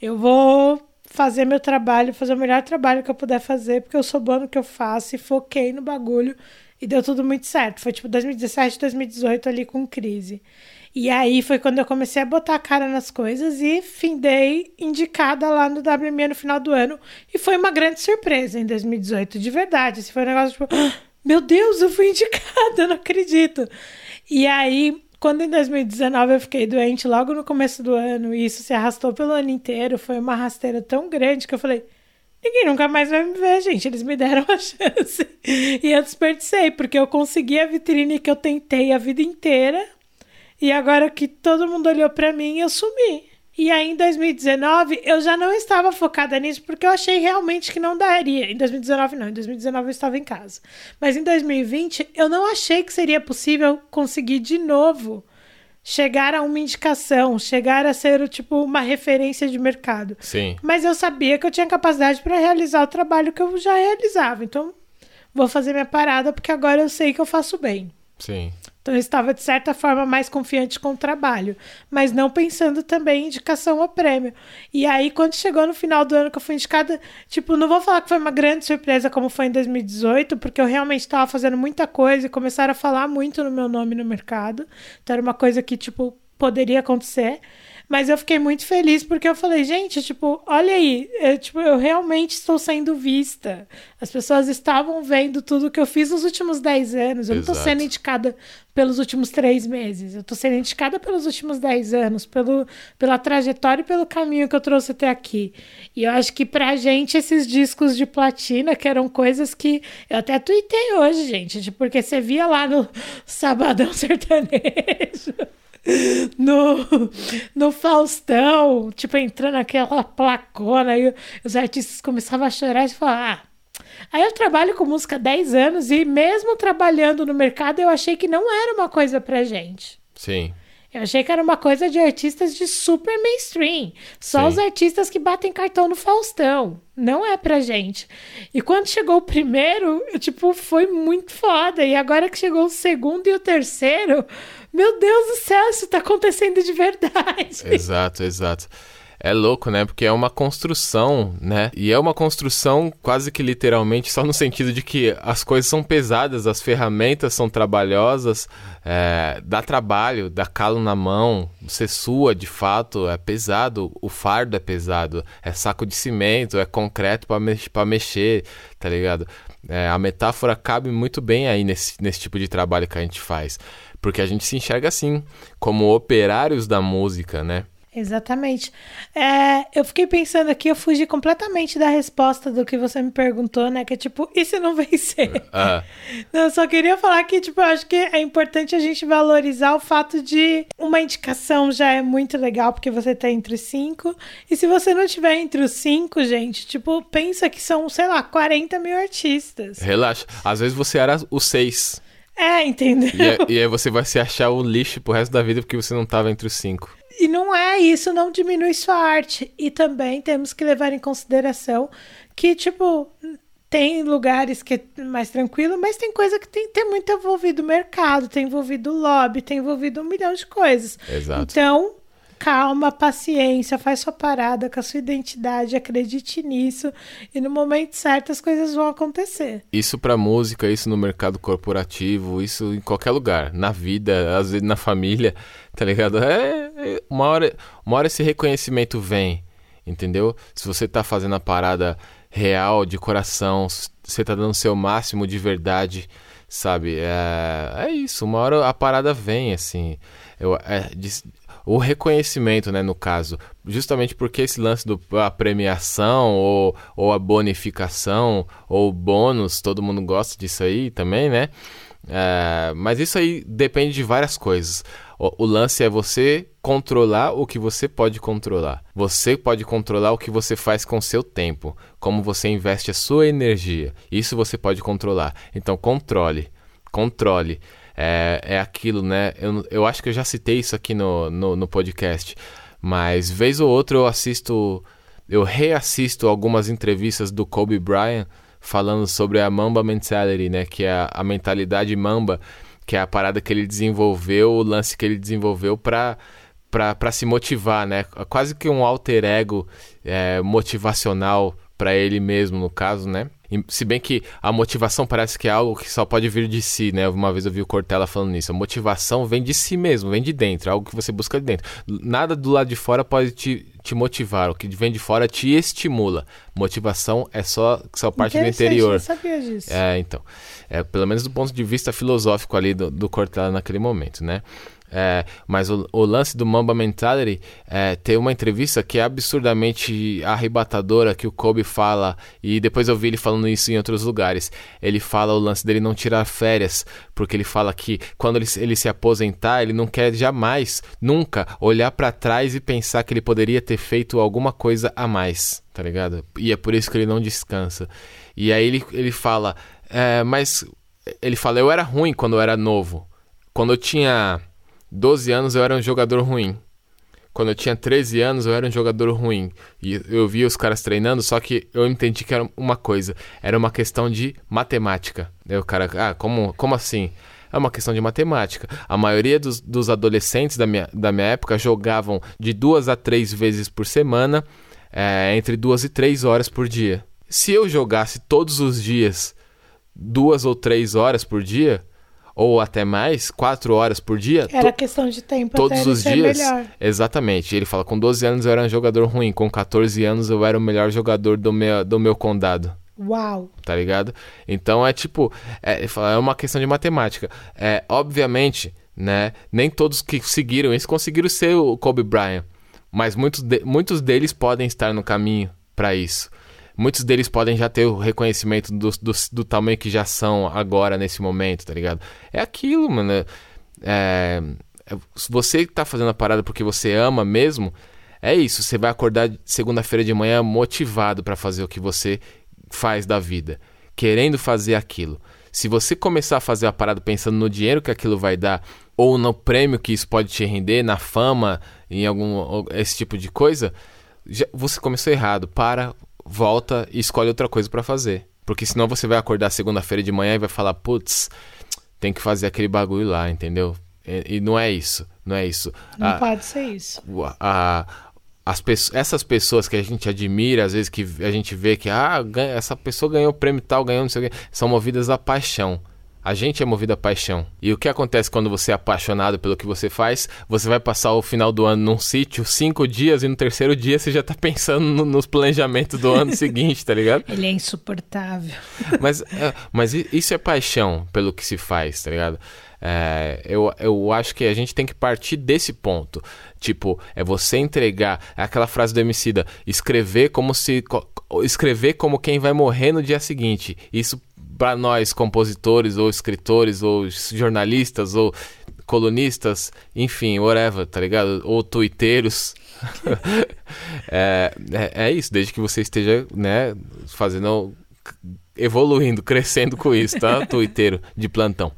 eu vou fazer meu trabalho, fazer o melhor trabalho que eu puder fazer, porque eu sou bom no que eu faço e foquei no bagulho e deu tudo muito certo. Foi tipo 2017, 2018 ali com crise. E aí foi quando eu comecei a botar a cara nas coisas e findei indicada lá no WME no final do ano. E foi uma grande surpresa em 2018, de verdade. Esse foi um negócio tipo, "Ah, meu Deus, eu fui indicada, eu não acredito. E aí, quando em 2019 eu fiquei doente logo no começo do ano, e isso se arrastou pelo ano inteiro, foi uma rasteira tão grande que eu falei, Ninguém nunca mais vai me ver, gente. Eles me deram a chance. E eu desperdicei, porque eu consegui a vitrine que eu tentei a vida inteira. E agora que todo mundo olhou pra mim, eu sumi. E aí, em 2019, eu já não estava focada nisso, porque eu achei realmente que não daria. Em 2019, não. Em 2019, eu estava em casa. Mas em 2020, eu não achei que seria possível conseguir de novo chegar a uma indicação, chegar a ser tipo uma referência de mercado. Sim. Mas eu sabia que eu tinha capacidade para realizar o trabalho que eu já realizava. Então, vou fazer minha parada porque agora eu sei que eu faço bem. Sim. Então, eu estava, de certa forma, mais confiante com o trabalho, mas não pensando também em indicação ao prêmio. E aí, quando chegou no final do ano que eu fui indicada, tipo, não vou falar que foi uma grande surpresa como foi em 2018, porque eu realmente estava fazendo muita coisa e começaram a falar muito no meu nome no mercado. Então, era uma coisa que, tipo, poderia acontecer. Mas eu fiquei muito feliz porque eu falei, gente, tipo, olha aí, eu, tipo, eu realmente estou sendo vista. As pessoas estavam vendo tudo que eu fiz nos últimos 10 anos. Eu não Exato. estou sendo indicada pelos últimos três meses. Eu estou sendo indicada pelos últimos 10 anos, pelo, pela trajetória e pelo caminho que eu trouxe até aqui. E eu acho que pra gente, esses discos de platina, que eram coisas que eu até tuitei hoje, gente, porque você via lá no Sabadão Sertanejo. No, no Faustão, tipo, entrando aquela placona, e os artistas começavam a chorar e falar: Ah, aí eu trabalho com música há 10 anos e mesmo trabalhando no mercado, eu achei que não era uma coisa pra gente. Sim. Eu achei que era uma coisa de artistas de super mainstream. Só Sim. os artistas que batem cartão no Faustão. Não é pra gente. E quando chegou o primeiro, eu, tipo, foi muito foda. E agora que chegou o segundo e o terceiro, meu Deus do céu, isso tá acontecendo de verdade. Exato, exato. É louco, né? Porque é uma construção, né? E é uma construção quase que literalmente, só no sentido de que as coisas são pesadas, as ferramentas são trabalhosas, é, dá trabalho, dá calo na mão, você sua de fato, é pesado, o fardo é pesado, é saco de cimento, é concreto pra mex- mexer, tá ligado? É, a metáfora cabe muito bem aí nesse, nesse tipo de trabalho que a gente faz. Porque a gente se enxerga assim, como operários da música, né? Exatamente. É, eu fiquei pensando aqui, eu fugi completamente da resposta do que você me perguntou, né? Que é tipo, e se não vencer? Ah, Não, eu só queria falar que, tipo, eu acho que é importante a gente valorizar o fato de uma indicação já é muito legal, porque você tá entre os cinco. E se você não tiver entre os cinco, gente, tipo, pensa que são, sei lá, 40 mil artistas. relaxa. Às vezes você era o seis. É, entendeu? E, e aí você vai se achar o lixo pro resto da vida porque você não tava entre os cinco. E não é isso, não diminui sua arte. E também temos que levar em consideração que, tipo, tem lugares que é mais tranquilo, mas tem coisa que tem, tem muito envolvido o mercado, tem envolvido o lobby, tem envolvido um milhão de coisas. Exato. Então, calma, paciência, faz sua parada com a sua identidade, acredite nisso. E no momento certo as coisas vão acontecer. Isso pra música, isso no mercado corporativo, isso em qualquer lugar. Na vida, às vezes na família, tá ligado? É, é- uma, hora, uma hora esse reconhecimento vem, entendeu? Se você tá fazendo a parada real, de coração, você tá dando o seu máximo de verdade, sabe? É, é isso, uma hora a parada vem, assim. Eu, é, de- o reconhecimento, né, no caso, justamente porque esse lance do a premiação ou, ou a bonificação ou bônus, todo mundo gosta disso aí também, né? É, mas isso aí depende de várias coisas. O, o lance é você controlar o que você pode controlar. Você pode controlar o que você faz com o seu tempo, como você investe a sua energia. Isso você pode controlar. Então controle, controle. É, é aquilo, né? Eu, eu acho que eu já citei isso aqui no, no, no podcast, mas vez ou outra eu assisto, eu reassisto algumas entrevistas do Kobe Bryant falando sobre a Mamba Mentality, né? Que é a, a mentalidade Mamba, que é a parada que ele desenvolveu, o lance que ele desenvolveu para para se motivar, né? Quase que um alter ego é, motivacional para ele mesmo, no caso, né? Se bem que a motivação parece que é algo que só pode vir de si, né? Uma vez eu vi o Cortella falando nisso. A motivação vem de si mesmo, vem de dentro, é algo que você busca de dentro. Nada do lado de fora pode te, te motivar, o que vem de fora te estimula. Motivação é só, só parte do interior. não sabia disso. É, então. É, pelo menos do ponto de vista filosófico ali do, do Cortella naquele momento, né? É, mas o, o lance do Mamba Mentality é, tem uma entrevista que é absurdamente arrebatadora que o Kobe fala, e depois eu vi ele falando isso em outros lugares. Ele fala o lance dele não tirar férias, porque ele fala que quando ele, ele se aposentar, ele não quer jamais, nunca, olhar pra trás e pensar que ele poderia ter feito alguma coisa a mais, tá ligado? E é por isso que ele não descansa. E aí ele, ele fala, é, mas ele fala, eu era ruim quando eu era novo. Quando eu tinha 12 anos eu era um jogador ruim. Quando eu tinha 13 anos eu era um jogador ruim. E eu via os caras treinando, só que eu entendi que era uma coisa. Era uma questão de matemática. Aí o cara, ah, como, como assim? É uma questão de matemática. A maioria dos, dos adolescentes da minha, da minha época jogavam de duas a três vezes por semana, é, entre duas e três horas por dia. Se eu jogasse todos os dias duas ou três horas por dia, ou até mais, quatro horas por dia, Era questão de tempo todos os dias. melhor. Exatamente. Ele fala: com 12 anos eu era um jogador ruim, com 14 anos eu era o melhor jogador do meu, do meu condado. Uau. Tá ligado? Então é tipo, é, é uma questão de matemática. É, obviamente, né? Nem todos que seguiram isso conseguiram ser o Kobe Bryant. Mas muitos, de- muitos deles podem estar no caminho para isso. Muitos deles podem já ter o reconhecimento do, do, do tamanho que já são agora, nesse momento, tá ligado? É aquilo, mano. É, é- você tá fazendo a parada porque você ama mesmo, é isso. Você vai acordar segunda-feira de manhã motivado pra fazer o que você faz da vida, querendo fazer aquilo. Se você começar a fazer a parada pensando no dinheiro que aquilo vai dar, ou no prêmio que isso pode te render, na fama, em algum esse tipo de coisa, já- você começou errado. Para, volta e escolhe outra coisa pra fazer. Porque senão você vai acordar segunda-feira de manhã e vai falar, putz, tem que fazer aquele bagulho lá, entendeu? E, e não é isso, não é isso. Não Ah, pode ser isso. a- as pesso- essas pessoas que a gente admira, às vezes que a gente vê que ah, ganha- essa pessoa ganhou o prêmio tal, ganhou não sei o quê, são movidas à paixão. A gente é movido à paixão. E o que acontece quando você é apaixonado pelo que você faz? Você vai passar o final do ano num sítio, cinco dias, e no terceiro dia você já tá pensando no- nos planejamentos do ano seguinte, tá ligado? Ele é insuportável. Mas, é, mas isso é paixão pelo que se faz, tá ligado? É, eu, eu acho que a gente tem que partir desse ponto. Tipo, é você entregar é aquela frase do Emicida, escrever como se. escrever como quem vai morrer no dia seguinte. Isso pra nós, compositores, ou escritores, ou jornalistas, ou colunistas, enfim, whatever, tá ligado? Ou twitteiros. é, é, é isso, desde que você esteja, né, fazendo evoluindo, crescendo com isso, tá? Twitteiro de plantão.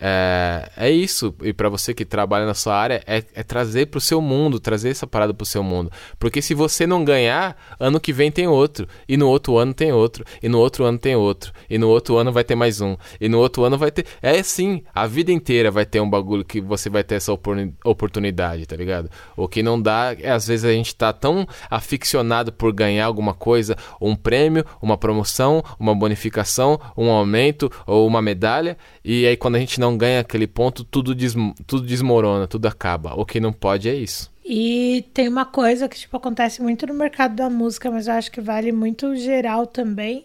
É, é isso. E pra você que trabalha na sua área, é, é trazer pro seu mundo, trazer essa parada pro seu mundo. Porque se você não ganhar, ano que vem tem outro. E no outro ano tem outro. E no outro ano tem outro. E no outro ano vai ter mais um. E no outro ano vai ter. É assim, a vida inteira vai ter um bagulho que você vai ter essa opor- oportunidade, tá ligado? O que não dá é às vezes a gente tá tão aficionado por ganhar alguma coisa, um prêmio, uma promoção, uma bonificação, um aumento ou uma medalha, e aí quando a gente não ganha aquele ponto, tudo, desm- tudo desmorona, tudo acaba. O que não pode é isso. E tem uma coisa que tipo acontece muito no mercado da música, mas eu acho que vale muito geral também,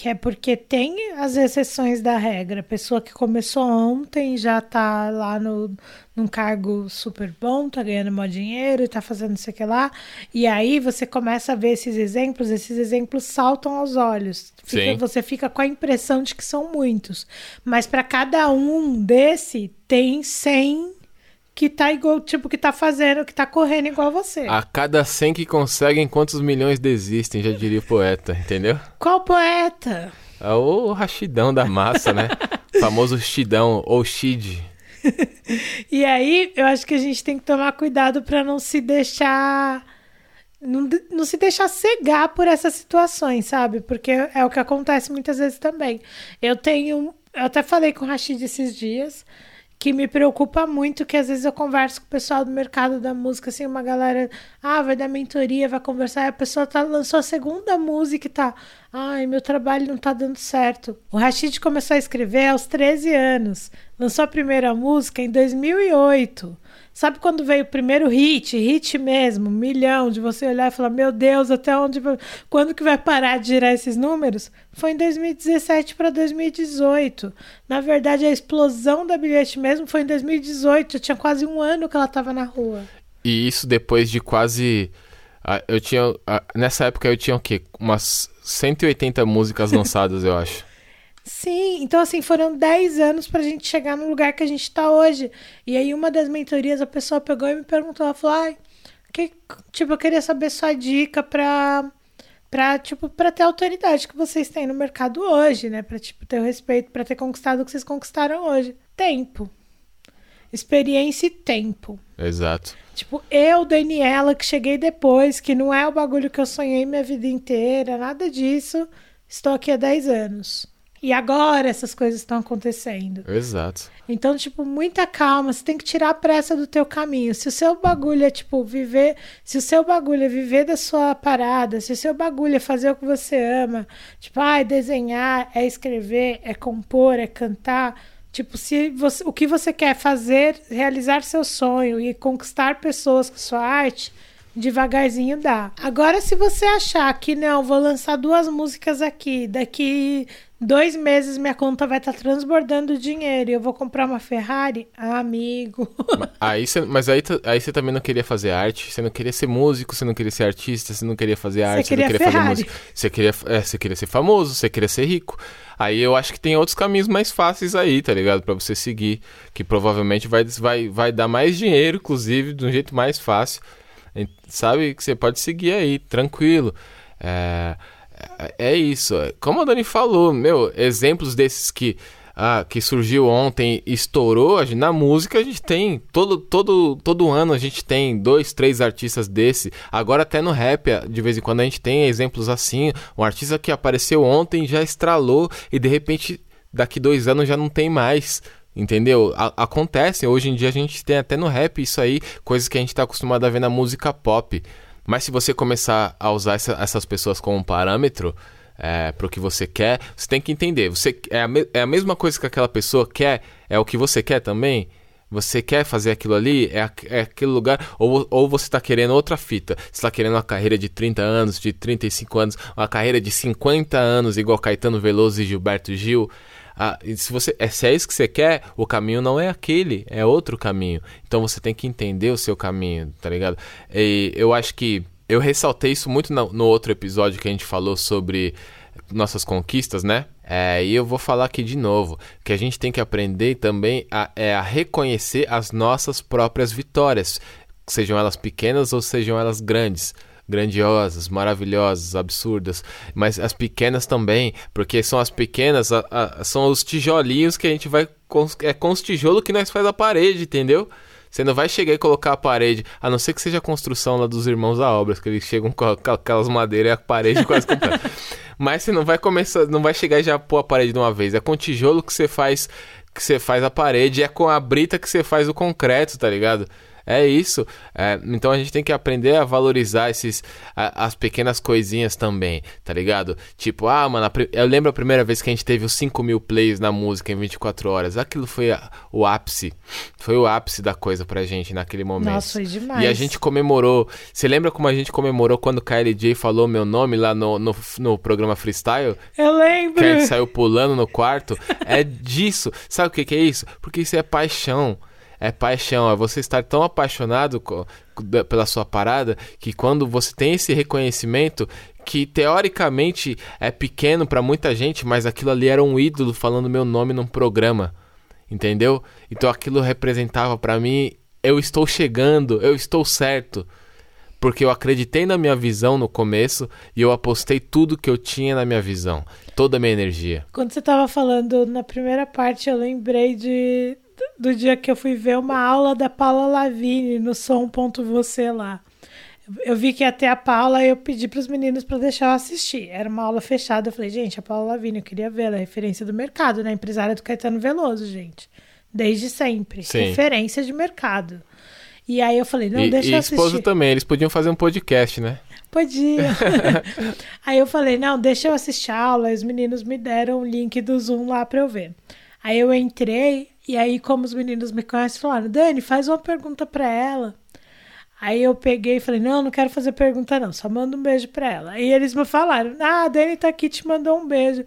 que é porque tem as exceções da regra. A pessoa que começou ontem já tá lá no num cargo super bom, tá ganhando mó dinheiro e tá fazendo não sei o que lá. E aí você começa a ver esses exemplos, esses exemplos saltam aos olhos. Fica- você fica com a impressão de que são muitos. Mas para cada um desse tem 100 que tá igual, tipo, que tá fazendo, que tá correndo igual você. A cada 100 que conseguem, quantos milhões desistem, já diria o poeta, entendeu? Qual poeta? É o rachidão da massa, né? O famoso chidão, ou shid. E aí, eu acho que a gente tem que tomar cuidado para não se deixar. Não, não se deixar cegar por essas situações, sabe? Porque é o que acontece muitas vezes também. Eu tenho. Eu até falei com o Rashid esses dias que me preocupa muito que às vezes eu converso com o pessoal do mercado da música, assim, uma galera, ah, vai dar mentoria, vai conversar, e a pessoa tá, lançou a segunda música e tá, ai, meu trabalho não tá dando certo. O Rashid começou a escrever aos 13 anos, lançou a primeira música em 2008. Sabe quando veio o primeiro hit, hit mesmo, milhão, de você olhar e falar, meu Deus, até onde, vai- quando que vai parar de girar esses números? Foi em 2017 para 2018. Na verdade, a explosão da bilhete mesmo foi em 2018, já tinha quase um ano que ela tava na rua. E isso depois de quase. ah, Eu tinha. ah, Nessa época eu tinha o quê? Umas 180 músicas lançadas, eu acho. Sim, então assim, foram 10 anos pra gente chegar no lugar que a gente tá hoje. E aí, uma das mentorias, a pessoa pegou e me perguntou, ela falou, ai, que, tipo, eu queria saber sua dica pra, pra, tipo, pra ter a autoridade que vocês têm no mercado hoje, né? Pra, tipo, ter o respeito, pra ter conquistado o que vocês conquistaram hoje. Tempo. Experiência e tempo. Exato. Tipo, eu, Daniela, que cheguei depois, que não é o bagulho que eu sonhei minha vida inteira, nada disso, estou aqui há 10 anos. E agora essas coisas estão acontecendo. Exato. Então, tipo, muita calma, você tem que tirar a pressa do teu caminho. Se o seu bagulho é, tipo, viver, se o seu bagulho é viver da sua parada, se o seu bagulho é fazer o que você ama, tipo, ah, é desenhar, é escrever, é compor, é cantar, Tipo, se você, o que você quer fazer, realizar seu sonho e conquistar pessoas com sua arte, devagarzinho dá. Agora, se você achar que não, vou lançar duas músicas aqui, daqui dois meses minha conta vai estar transbordando dinheiro e eu vou comprar uma Ferrari, ah, amigo. Aí cê, mas aí, tu- aí você também não queria fazer arte, você não queria ser músico, você não queria ser artista, você não queria fazer arte, você não queria queria fazer Ferrari. música. Você queria, é, você queria ser famoso, você queria ser rico. Aí eu acho que tem outros caminhos mais fáceis aí, tá ligado? Pra você seguir, que provavelmente vai, vai, vai dar mais dinheiro, inclusive, de um jeito mais fácil. Sabe que você pode seguir aí, tranquilo. É, é- é isso. Como a Dani falou, meu, exemplos desses que, ah, que surgiu ontem estourou, gente- na música a gente tem, todo, todo, todo ano a gente tem dois, três artistas desse. Agora até no rap, de vez em quando a gente tem exemplos assim, um artista que apareceu ontem já estralou e de repente daqui dois anos já não tem mais. Entendeu? A- acontece, hoje em dia a gente tem até no rap isso aí, coisas que a gente tá acostumado a ver na música pop. Mas se você começar a usar essa- essas pessoas como parâmetro é, para o que você quer, você tem que entender. Você é a, é a mesma coisa que aquela pessoa quer, é o que você quer também. Você quer fazer aquilo ali? É, é aquele lugar? Ou, ou você está querendo outra fita? Você está querendo uma carreira de 30 anos, de 35 anos, uma carreira de 50 anos, igual Caetano Veloso e Gilberto Gil? Ah, se, você, é, se é isso que você quer, o caminho não é aquele, é outro caminho. Então você tem que entender o seu caminho, tá ligado? E eu acho que eu ressaltei isso muito no, no outro episódio que a gente falou sobre nossas conquistas, né? É, e eu vou falar aqui de novo, que a gente tem que aprender também a, é, a reconhecer as nossas próprias vitórias, sejam elas pequenas ou sejam elas grandes grandiosas, maravilhosas, absurdas, mas as pequenas também, porque são as pequenas, a- a- são os tijolinhos que a gente vai com, é com os tijolos que nós faz a parede, entendeu? Você não vai chegar e colocar a parede, a não ser que seja a construção lá dos irmãos da obra, que eles chegam com, aquelas madeiras e a parede quase completa. Mas você não vai começar, não vai chegar e já pôr a parede de uma vez. É com tijolo que você faz, que você faz a parede, é com a brita que você faz o concreto, tá ligado? É isso. É, então a gente tem que aprender a valorizar esses, a- as pequenas coisinhas também, tá ligado? Tipo, ah, mano, eu lembro a primeira vez que a gente teve os 5 mil plays na música em 24 horas. Aquilo foi a- o ápice. Foi o ápice da coisa pra gente naquele momento. Nossa, foi demais. E a gente comemorou. Você lembra como a gente comemorou quando o KLJ falou meu nome lá no, no, no programa Freestyle? Eu lembro. que a gente saiu pulando no quarto, é disso. Sabe o que, que é isso? Porque isso é paixão. É paixão, é você estar tão apaixonado pela sua parada que quando você tem esse reconhecimento que teoricamente é pequeno pra muita gente, mas aquilo ali era um ídolo falando meu nome num programa. Entendeu? Então aquilo representava pra mim, eu estou chegando, eu estou certo. Porque eu acreditei na minha visão no começo e eu apostei tudo que eu tinha na minha visão, toda a minha energia. Quando você tava falando na primeira parte, eu lembrei de, do dia que eu fui ver uma aula da Paula Lavigne no som.você lá. Eu vi que ia ter a Paula e eu pedi pros meninos para deixar eu assistir. Era uma aula fechada. Eu falei, gente, a Paula Lavigne, eu queria ver ela, é referência do mercado, né? Empresária do Caetano Veloso, gente. Desde sempre. Sim. Referência de mercado. E aí eu falei, não, e deixa e eu esposo assistir. também, eles podiam fazer um podcast, né? Podia. aí eu falei, não, deixa eu assistir a aula. Aí os meninos me deram o link do Zoom lá pra eu ver. Aí eu entrei, e aí, como os meninos me conhecem, falaram, Dani, faz uma pergunta pra ela. Aí eu peguei e falei, não, não quero fazer pergunta não, só manda um beijo pra ela. Aí eles me falaram, ah, a Dani tá aqui, te mandou um beijo.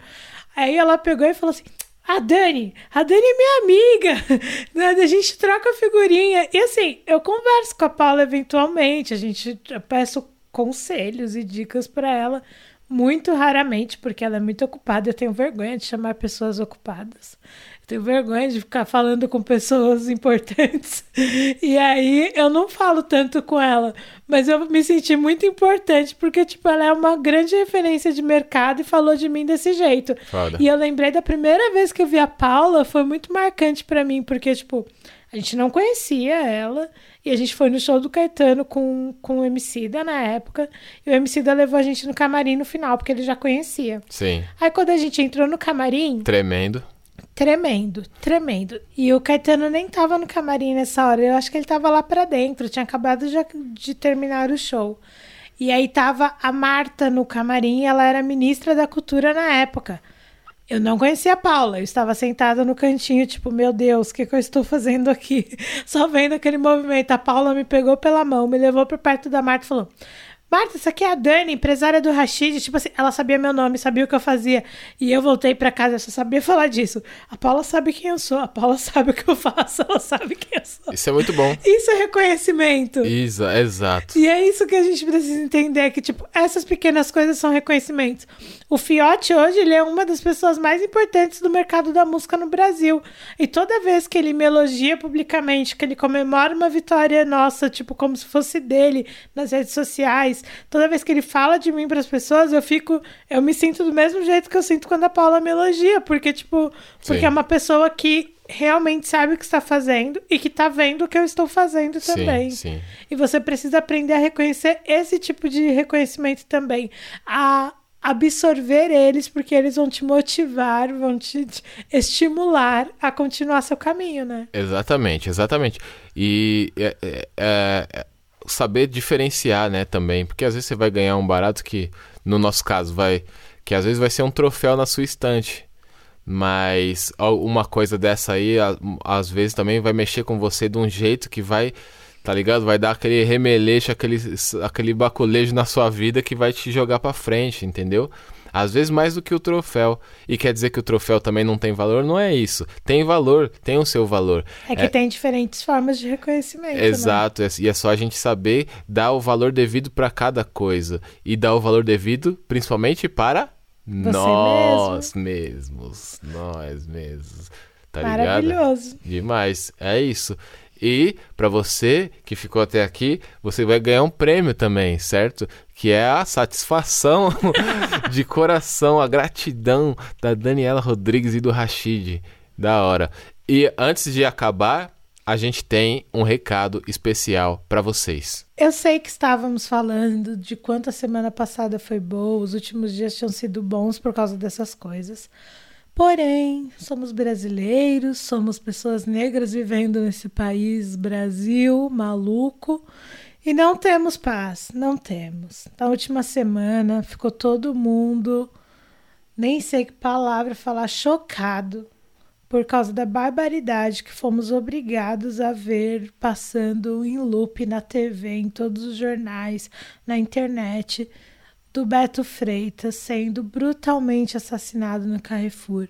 Aí ela pegou e falou assim, a Dani, a Dani é minha amiga, né, a gente troca figurinha. E assim, eu converso com a Paula eventualmente, a gente, eu peço conselhos e dicas pra ela, muito raramente, porque ela é muito ocupada, eu tenho vergonha de chamar pessoas ocupadas. Eu tenho vergonha de ficar falando com pessoas importantes. E aí eu não falo tanto com ela. Mas eu me senti muito importante, porque, tipo, ela é uma grande referência de mercado e falou de mim desse jeito. Foda. E eu lembrei da primeira vez que eu vi a Paula, foi muito marcante pra mim, porque, tipo, a gente não conhecia ela. E a gente foi no show do Caetano com, com o Emicida na época. E o Emicida levou a gente no camarim no final, porque ele já conhecia. Sim. Aí quando a gente entrou no camarim, Tremendo. Tremendo, tremendo. E o Caetano nem tava no camarim nessa hora. Eu acho que ele tava lá pra dentro. Tinha acabado de, de terminar o show. E aí tava a Marta no camarim. Ela era ministra da cultura na época. Eu não conhecia a Paula, eu estava sentada no cantinho, tipo, meu Deus, o que, que eu estou fazendo aqui? Só vendo aquele movimento. A Paula me pegou pela mão, me levou para perto da Marta e falou: Marta, essa aqui é a Dani, empresária do Rashid. Tipo assim, ela sabia meu nome, sabia o que eu fazia. E eu voltei pra casa, eu só sabia falar disso. A Paula sabe quem eu sou, a Paula sabe o que eu faço, ela sabe quem eu sou. Isso é muito bom. Isso é reconhecimento. Isso, exato. E é isso que a gente precisa entender, que, tipo, essas pequenas coisas são reconhecimentos. O Fiote, hoje, ele é uma das pessoas mais importantes do mercado da música no Brasil. E toda vez que ele me elogia publicamente, que ele comemora uma vitória nossa, tipo, como se fosse dele, nas redes sociais, toda vez que ele fala de mim pras pessoas, eu fico, eu me sinto do mesmo jeito que eu sinto quando a Paula me elogia, porque, tipo, porque Sim. é uma pessoa que realmente sabe o que está fazendo e que tá vendo o que eu estou fazendo também. Sim, sim. E você precisa aprender a reconhecer esse tipo de reconhecimento também. A absorver eles, porque eles vão te motivar, vão te estimular a continuar seu caminho, né? Exatamente, exatamente. E é, é, é, saber diferenciar, né, também. Porque às vezes você vai ganhar um barato que, no nosso caso, vai. Que às vezes vai ser um troféu na sua estante. Mas uma coisa dessa aí, às vezes também vai mexer com você de um jeito que vai, tá ligado? Vai dar aquele remeleixo, aquele, aquele baculejo na sua vida que vai te jogar pra frente, entendeu? Às vezes mais do que o troféu. E quer dizer que o troféu também não tem valor? Não é isso. Tem valor, tem o seu valor. É que tem diferentes formas de reconhecimento. né? Exato, é- e é só a gente saber dar o valor devido para cada coisa e dar o valor devido principalmente para nós mesmos, nós mesmos. Tá ligado? Maravilhoso. Demais, é isso. E para você que ficou até aqui, você vai ganhar um prêmio também, certo? Que é a satisfação de coração, a gratidão da Daniela Rodrigues e do Rashid. Da hora. E antes de acabar, a gente tem um recado especial para vocês. Eu sei que estávamos falando de quanto a semana passada foi boa, os últimos dias tinham sido bons por causa dessas coisas. Porém, somos brasileiros, somos pessoas negras vivendo nesse país, Brasil, maluco, e não temos paz, não temos. Na última semana ficou todo mundo, nem sei que palavra falar, chocado por causa da barbaridade que fomos obrigados a ver passando em loop na TV, em todos os jornais, na internet, do Beto Freitas sendo brutalmente assassinado no Carrefour.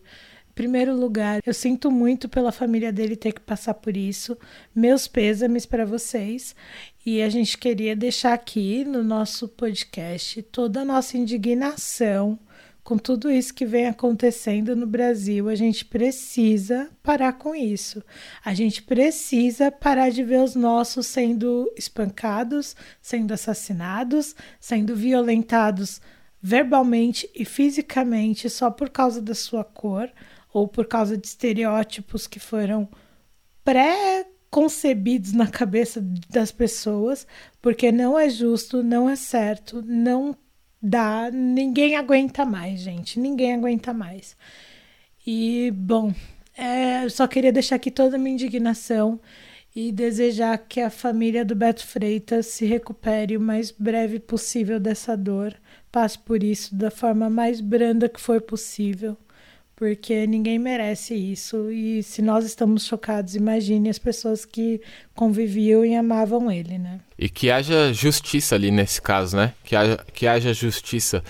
Primeiro lugar, eu sinto muito pela família dele ter que passar por isso. Meus pêsames para vocês. E a gente queria deixar aqui no nosso podcast toda a nossa indignação com tudo isso que vem acontecendo no Brasil, a gente precisa parar com isso. A gente precisa parar de ver os nossos sendo espancados, sendo assassinados, sendo violentados verbalmente e fisicamente só por causa da sua cor ou por causa de estereótipos que foram pré-concebidos na cabeça das pessoas, porque não é justo, não é certo, não dá, ninguém aguenta mais, gente, ninguém aguenta mais. E, bom, é, eu só queria deixar aqui toda a minha indignação e desejar que a família do Beto Freitas se recupere o mais breve possível dessa dor, passe por isso da forma mais branda que for possível, porque ninguém merece isso. E se nós estamos chocados, imagine as pessoas que conviviam e amavam ele, né? E que haja justiça ali nesse caso, né? Que haja, que haja justiça.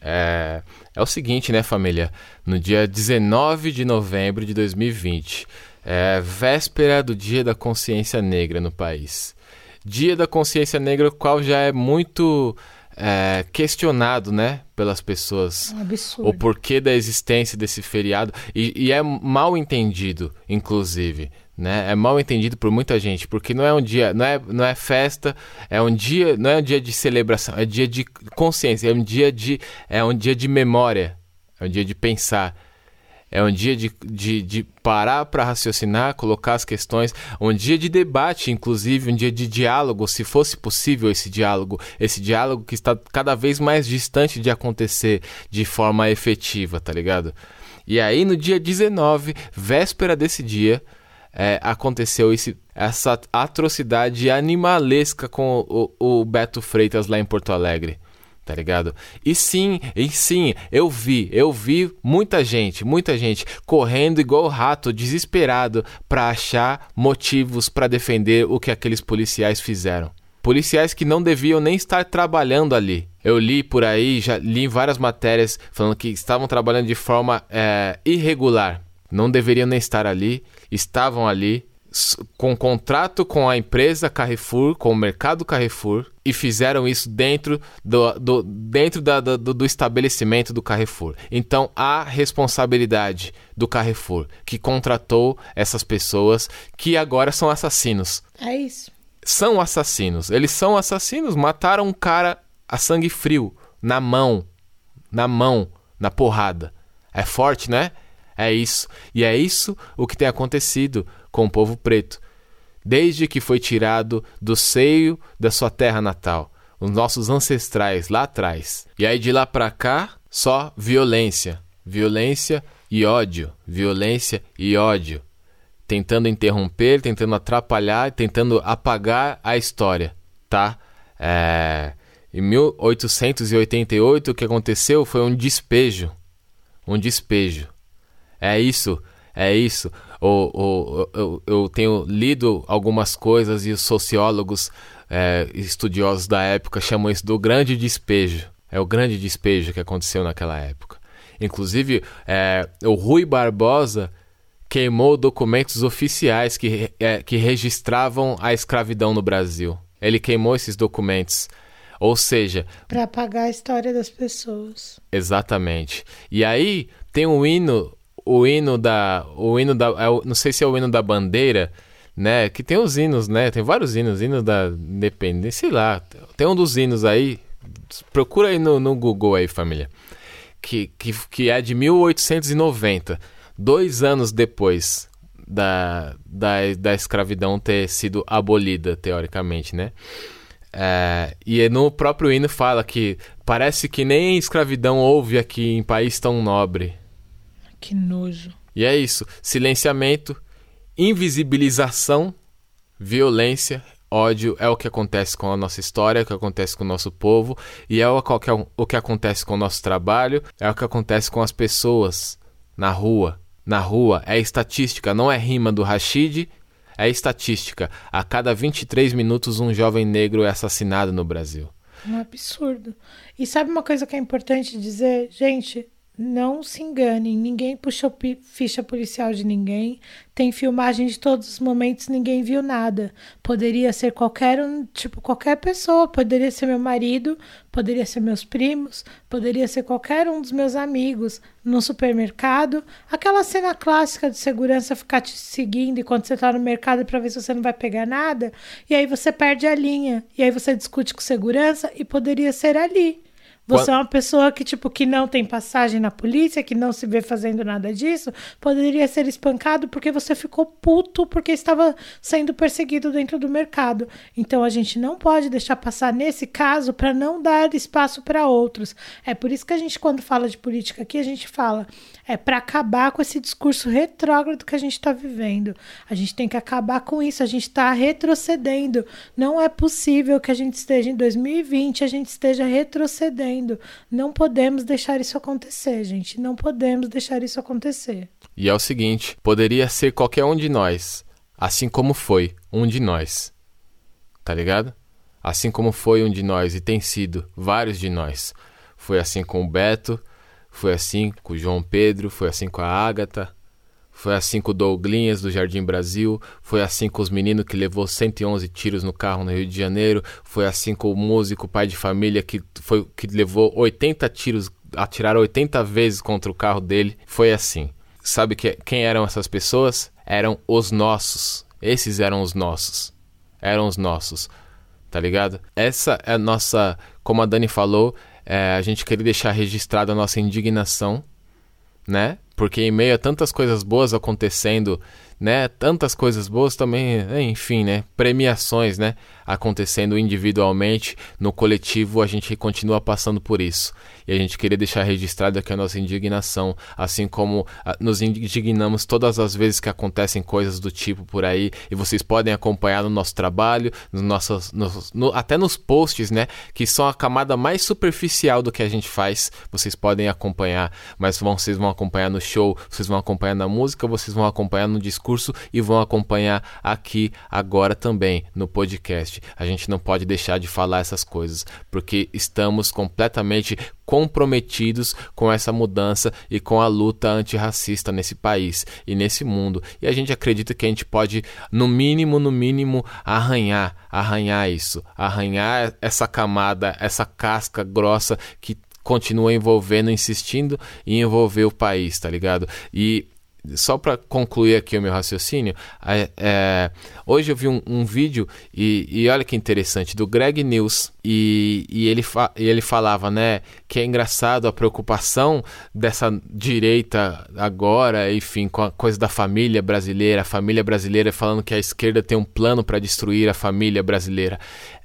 É, é o seguinte, né, família? No dia 19 de novembro de 2020, é véspera do Dia da Consciência Negra no país. Dia da Consciência Negra, qual já é muito é, questionado, né, pelas pessoas. Um absurdo. O porquê da existência desse feriado. E, e é mal entendido, inclusive. Né? É mal entendido por muita gente, porque não é um dia, não é, não é festa, é um dia, não é um dia de celebração, é dia de consciência, é um dia de, é um dia de memória, é um dia de pensar, é um dia de, de, de parar para raciocinar, colocar as questões, um dia de debate, inclusive, um dia de diálogo, se fosse possível esse diálogo, esse diálogo que está cada vez mais distante de acontecer de forma efetiva, tá ligado? E aí, no dia 19, véspera desse dia, é, aconteceu esse, essa atrocidade animalesca com o, o Beto Freitas lá em Porto Alegre. Tá ligado? E sim, e sim, eu vi, eu vi muita gente, muita gente correndo igual rato, desesperado, pra achar motivos pra defender o que aqueles policiais fizeram. Policiais que não deviam nem estar trabalhando ali. Eu li por aí, já li várias matérias falando que estavam trabalhando de forma é, irregular. Não deveriam nem estar ali, estavam ali com contrato com a empresa Carrefour, com o mercado Carrefour, e fizeram isso dentro do, do- dentro da- do, do estabelecimento do Carrefour. Então há responsabilidade do Carrefour, que contratou essas pessoas que agora são assassinos É isso. são assassinos. Eles são assassinos. Mataram um cara a sangue frio, na mão, na mão, na porrada. É forte, né? É isso. E é isso o que tem acontecido com o povo preto. Desde que foi tirado do seio da sua terra natal, os nossos ancestrais lá atrás. E aí de lá pra cá, só violência, violência e ódio, violência e ódio tentando interromper, tentando atrapalhar, tentando apagar a história, tá? É, Em 1888 o que aconteceu foi um despejo, um despejo. É isso, é isso. O, o, eu, eu tenho lido algumas coisas e os sociólogos é, estudiosos da época chamam isso do grande despejo. É o grande despejo que aconteceu naquela época. Inclusive, é, o Rui Barbosa queimou documentos oficiais que, eh, que registravam a escravidão no Brasil. Ele queimou esses documentos. Ou seja, Pra apagar a história das pessoas. exatamente. E aí tem o hino, o hino da, o hino da, é não sei se é o hino da bandeira, né? Que tem os hinos, né? Tem vários hinos, hino da independência, sei lá. Tem um dos hinos aí. Procura aí no, no Google aí, família. Que, que, que é de 1890, dois anos depois da, da, da escravidão ter sido abolida, teoricamente, né? É, e no próprio hino fala que parece que nem escravidão houve aqui em país tão nobre. Que nojo. E é isso: silenciamento, invisibilização, violência, ódio é o que acontece com a nossa história, é o que acontece com o nosso povo, e é o que, o que acontece com o nosso trabalho, é o que acontece com as pessoas na rua. Na rua é estatística, não é rima do Rashid, é estatística. A cada 23 minutos um jovem negro é assassinado no Brasil. Um absurdo. E sabe uma coisa que é importante dizer? Gente, não se enganem. Ninguém puxou ficha policial de ninguém. Tem filmagem de todos os momentos, ninguém viu nada. Poderia ser qualquer um, tipo, qualquer pessoa. Poderia ser meu marido, poderia ser meus primos, poderia ser qualquer um dos meus amigos no supermercado. Aquela cena clássica de segurança ficar te seguindo enquanto você tá no mercado para ver se você não vai pegar nada. E aí você perde a linha. E aí você discute com segurança e poderia ser ali. Você é uma pessoa que, tipo, que não tem passagem na polícia, que não se vê fazendo nada disso, poderia ser espancado porque você ficou puto porque estava sendo perseguido dentro do mercado. Então a gente não pode deixar passar nesse caso para não dar espaço para outros. É por isso que a gente, quando fala de política aqui, a gente fala é para acabar com esse discurso retrógrado que a gente está vivendo. A gente tem que acabar com isso. A gente está retrocedendo. Não é possível que a gente esteja em 2020, a gente esteja retrocedendo. Não podemos deixar isso acontecer, gente. Não podemos deixar isso acontecer. E é o seguinte: poderia ser qualquer um de nós, assim como foi um de nós. Tá ligado? Assim como foi um de nós e tem sido vários de nós. Foi assim com o Beto, foi assim com o João Pedro, foi assim com a Ágata, foi assim com o Douglinhas do Jardim Brasil, foi assim com os meninos que levou 111 tiros no carro no Rio de Janeiro, foi assim com o músico pai de família que foi que levou 80 tiros, atiraram 80 vezes contra o carro dele. Foi assim. Sabe que, quem eram essas pessoas? Eram os nossos. Esses eram os nossos. Eram os nossos. Tá ligado? Essa é a nossa. Como a Dani falou, é, a gente queria deixar registrada a nossa indignação, né? Porque em meio a tantas coisas boas acontecendo né? Tantas coisas boas também, enfim, né? Premiações, né? Acontecendo individualmente, no coletivo a gente continua passando por isso. E a gente queria deixar registrado aqui a nossa indignação, assim como ah, nos indignamos todas as vezes que acontecem coisas do tipo por aí. E vocês podem acompanhar no nosso trabalho, nos nossos, nos, no, até nos posts, né? Que são a camada mais superficial do que a gente faz. Vocês podem acompanhar, mas vão, vocês vão acompanhar no show, vocês vão acompanhar na música, vocês vão acompanhar no discurso e vão acompanhar aqui agora também no podcast. A gente não pode deixar de falar essas coisas, porque estamos completamente comprometidos com essa mudança e com a luta antirracista nesse país e nesse mundo. E a gente acredita que a gente pode, no mínimo, no mínimo, arranhar, arranhar isso, arranhar essa camada, essa casca grossa que continua envolvendo, insistindo em envolver o país, tá ligado? E só para concluir aqui o meu raciocínio, é, é, hoje eu vi um, um vídeo e, e, olha que interessante do Greg News e, e ele, fa, e ele falava, né, que é engraçado a preocupação dessa direita agora, enfim, com a coisa da família brasileira, a família brasileira falando que a esquerda tem um plano para destruir a família brasileira.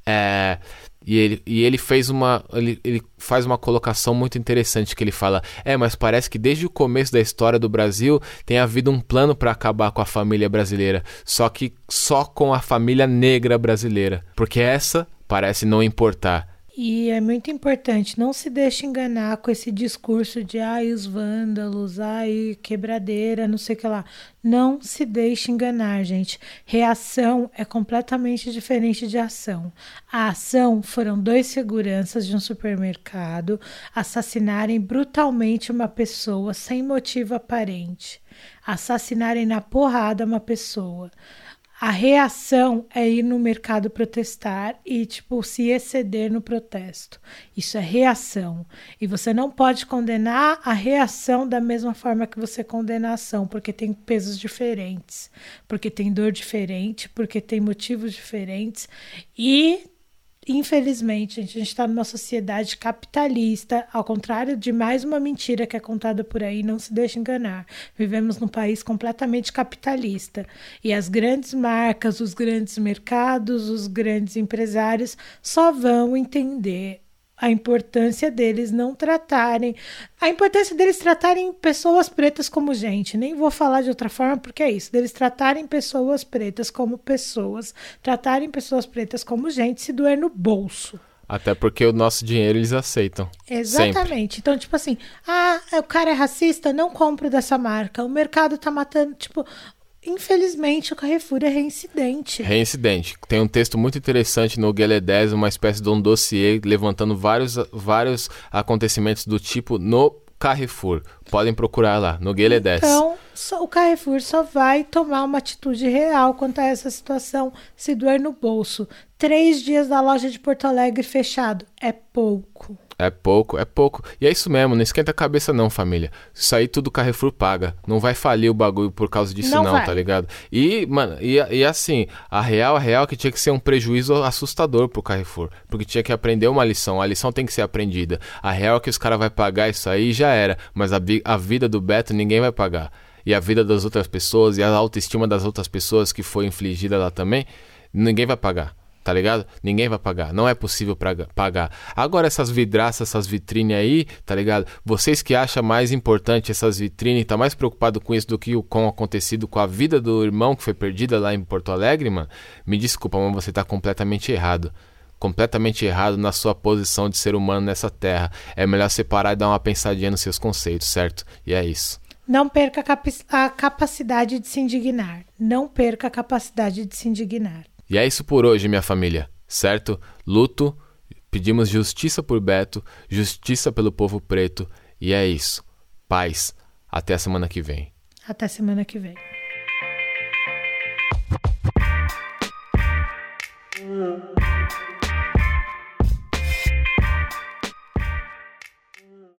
É, e ele, e ele fez uma. Ele, ele faz uma colocação muito interessante que ele fala: É, mas parece que desde o começo da história do Brasil tem havido um plano para acabar com a família brasileira. Só que só com a família negra brasileira. Porque essa parece não importar. E é muito importante, não se deixe enganar com esse discurso de ai, os vândalos, ai, quebradeira, não sei o que lá. Não se deixe enganar, gente. Reação é completamente diferente de ação. A ação foram dois seguranças de um supermercado assassinarem brutalmente uma pessoa sem motivo aparente. Assassinarem na porrada uma pessoa a reação é ir no mercado protestar e, tipo, se exceder no protesto. Isso é reação. E você não pode condenar a reação da mesma forma que você condena a ação, porque tem pesos diferentes, porque tem dor diferente, porque tem motivos diferentes. E Infelizmente, a gente está numa sociedade capitalista, ao contrário de mais uma mentira que é contada por aí, não se deixe enganar. Vivemos num país completamente capitalista e as grandes marcas, os grandes mercados, os grandes empresários só vão entender a importância deles não tratarem, a importância deles tratarem pessoas pretas como gente. Nem vou falar de outra forma porque é isso, deles tratarem pessoas pretas como pessoas, tratarem pessoas pretas como gente, se doer no bolso. Até porque o nosso dinheiro eles aceitam. Exatamente. Sempre. Então, tipo assim, ah, o cara é racista, não compro dessa marca. O mercado tá matando, tipo, Infelizmente, o Carrefour é reincidente. Reincidente. Tem um texto muito interessante no Guelé 10, uma espécie de um dossiê levantando vários, vários acontecimentos do tipo no Carrefour. Podem procurar lá, no Guelé 10. Então, só, o Carrefour só vai tomar uma atitude real quanto a essa situação se doer no bolso. Três dias da loja de Porto Alegre fechado é pouco. É pouco, é pouco. E é isso mesmo, não esquenta a cabeça não, família. Isso aí tudo o Carrefour paga. Não vai falir o bagulho por causa disso não, não tá ligado? E, mano, e, e assim, a real, a real é que tinha que ser um prejuízo assustador pro Carrefour. Porque tinha que aprender uma lição. A lição tem que ser aprendida. A real é que os caras vão pagar isso aí já era. Mas a, a vida do Beto ninguém vai pagar. E a vida das outras pessoas e a autoestima das outras pessoas que foi infligida lá também, ninguém vai pagar tá ligado? Ninguém vai pagar, não é possível pagar. Agora essas vidraças, essas vitrines aí, tá ligado? Vocês que acham mais importante essas vitrines, tá mais preocupado com isso do que com o acontecido com a vida do irmão que foi perdida lá em Porto Alegre, mano? Me desculpa, mas você tá completamente errado completamente errado na sua posição de ser humano nessa terra. É melhor separar e dar uma pensadinha nos seus conceitos, certo? E é isso. Não perca a capacidade de se indignar. Não perca a capacidade de se indignar. E é isso por hoje, minha família, certo? Luto, pedimos justiça por Beto, justiça pelo povo preto, e é isso. Paz. Até a semana que vem. Até semana que vem. Hum.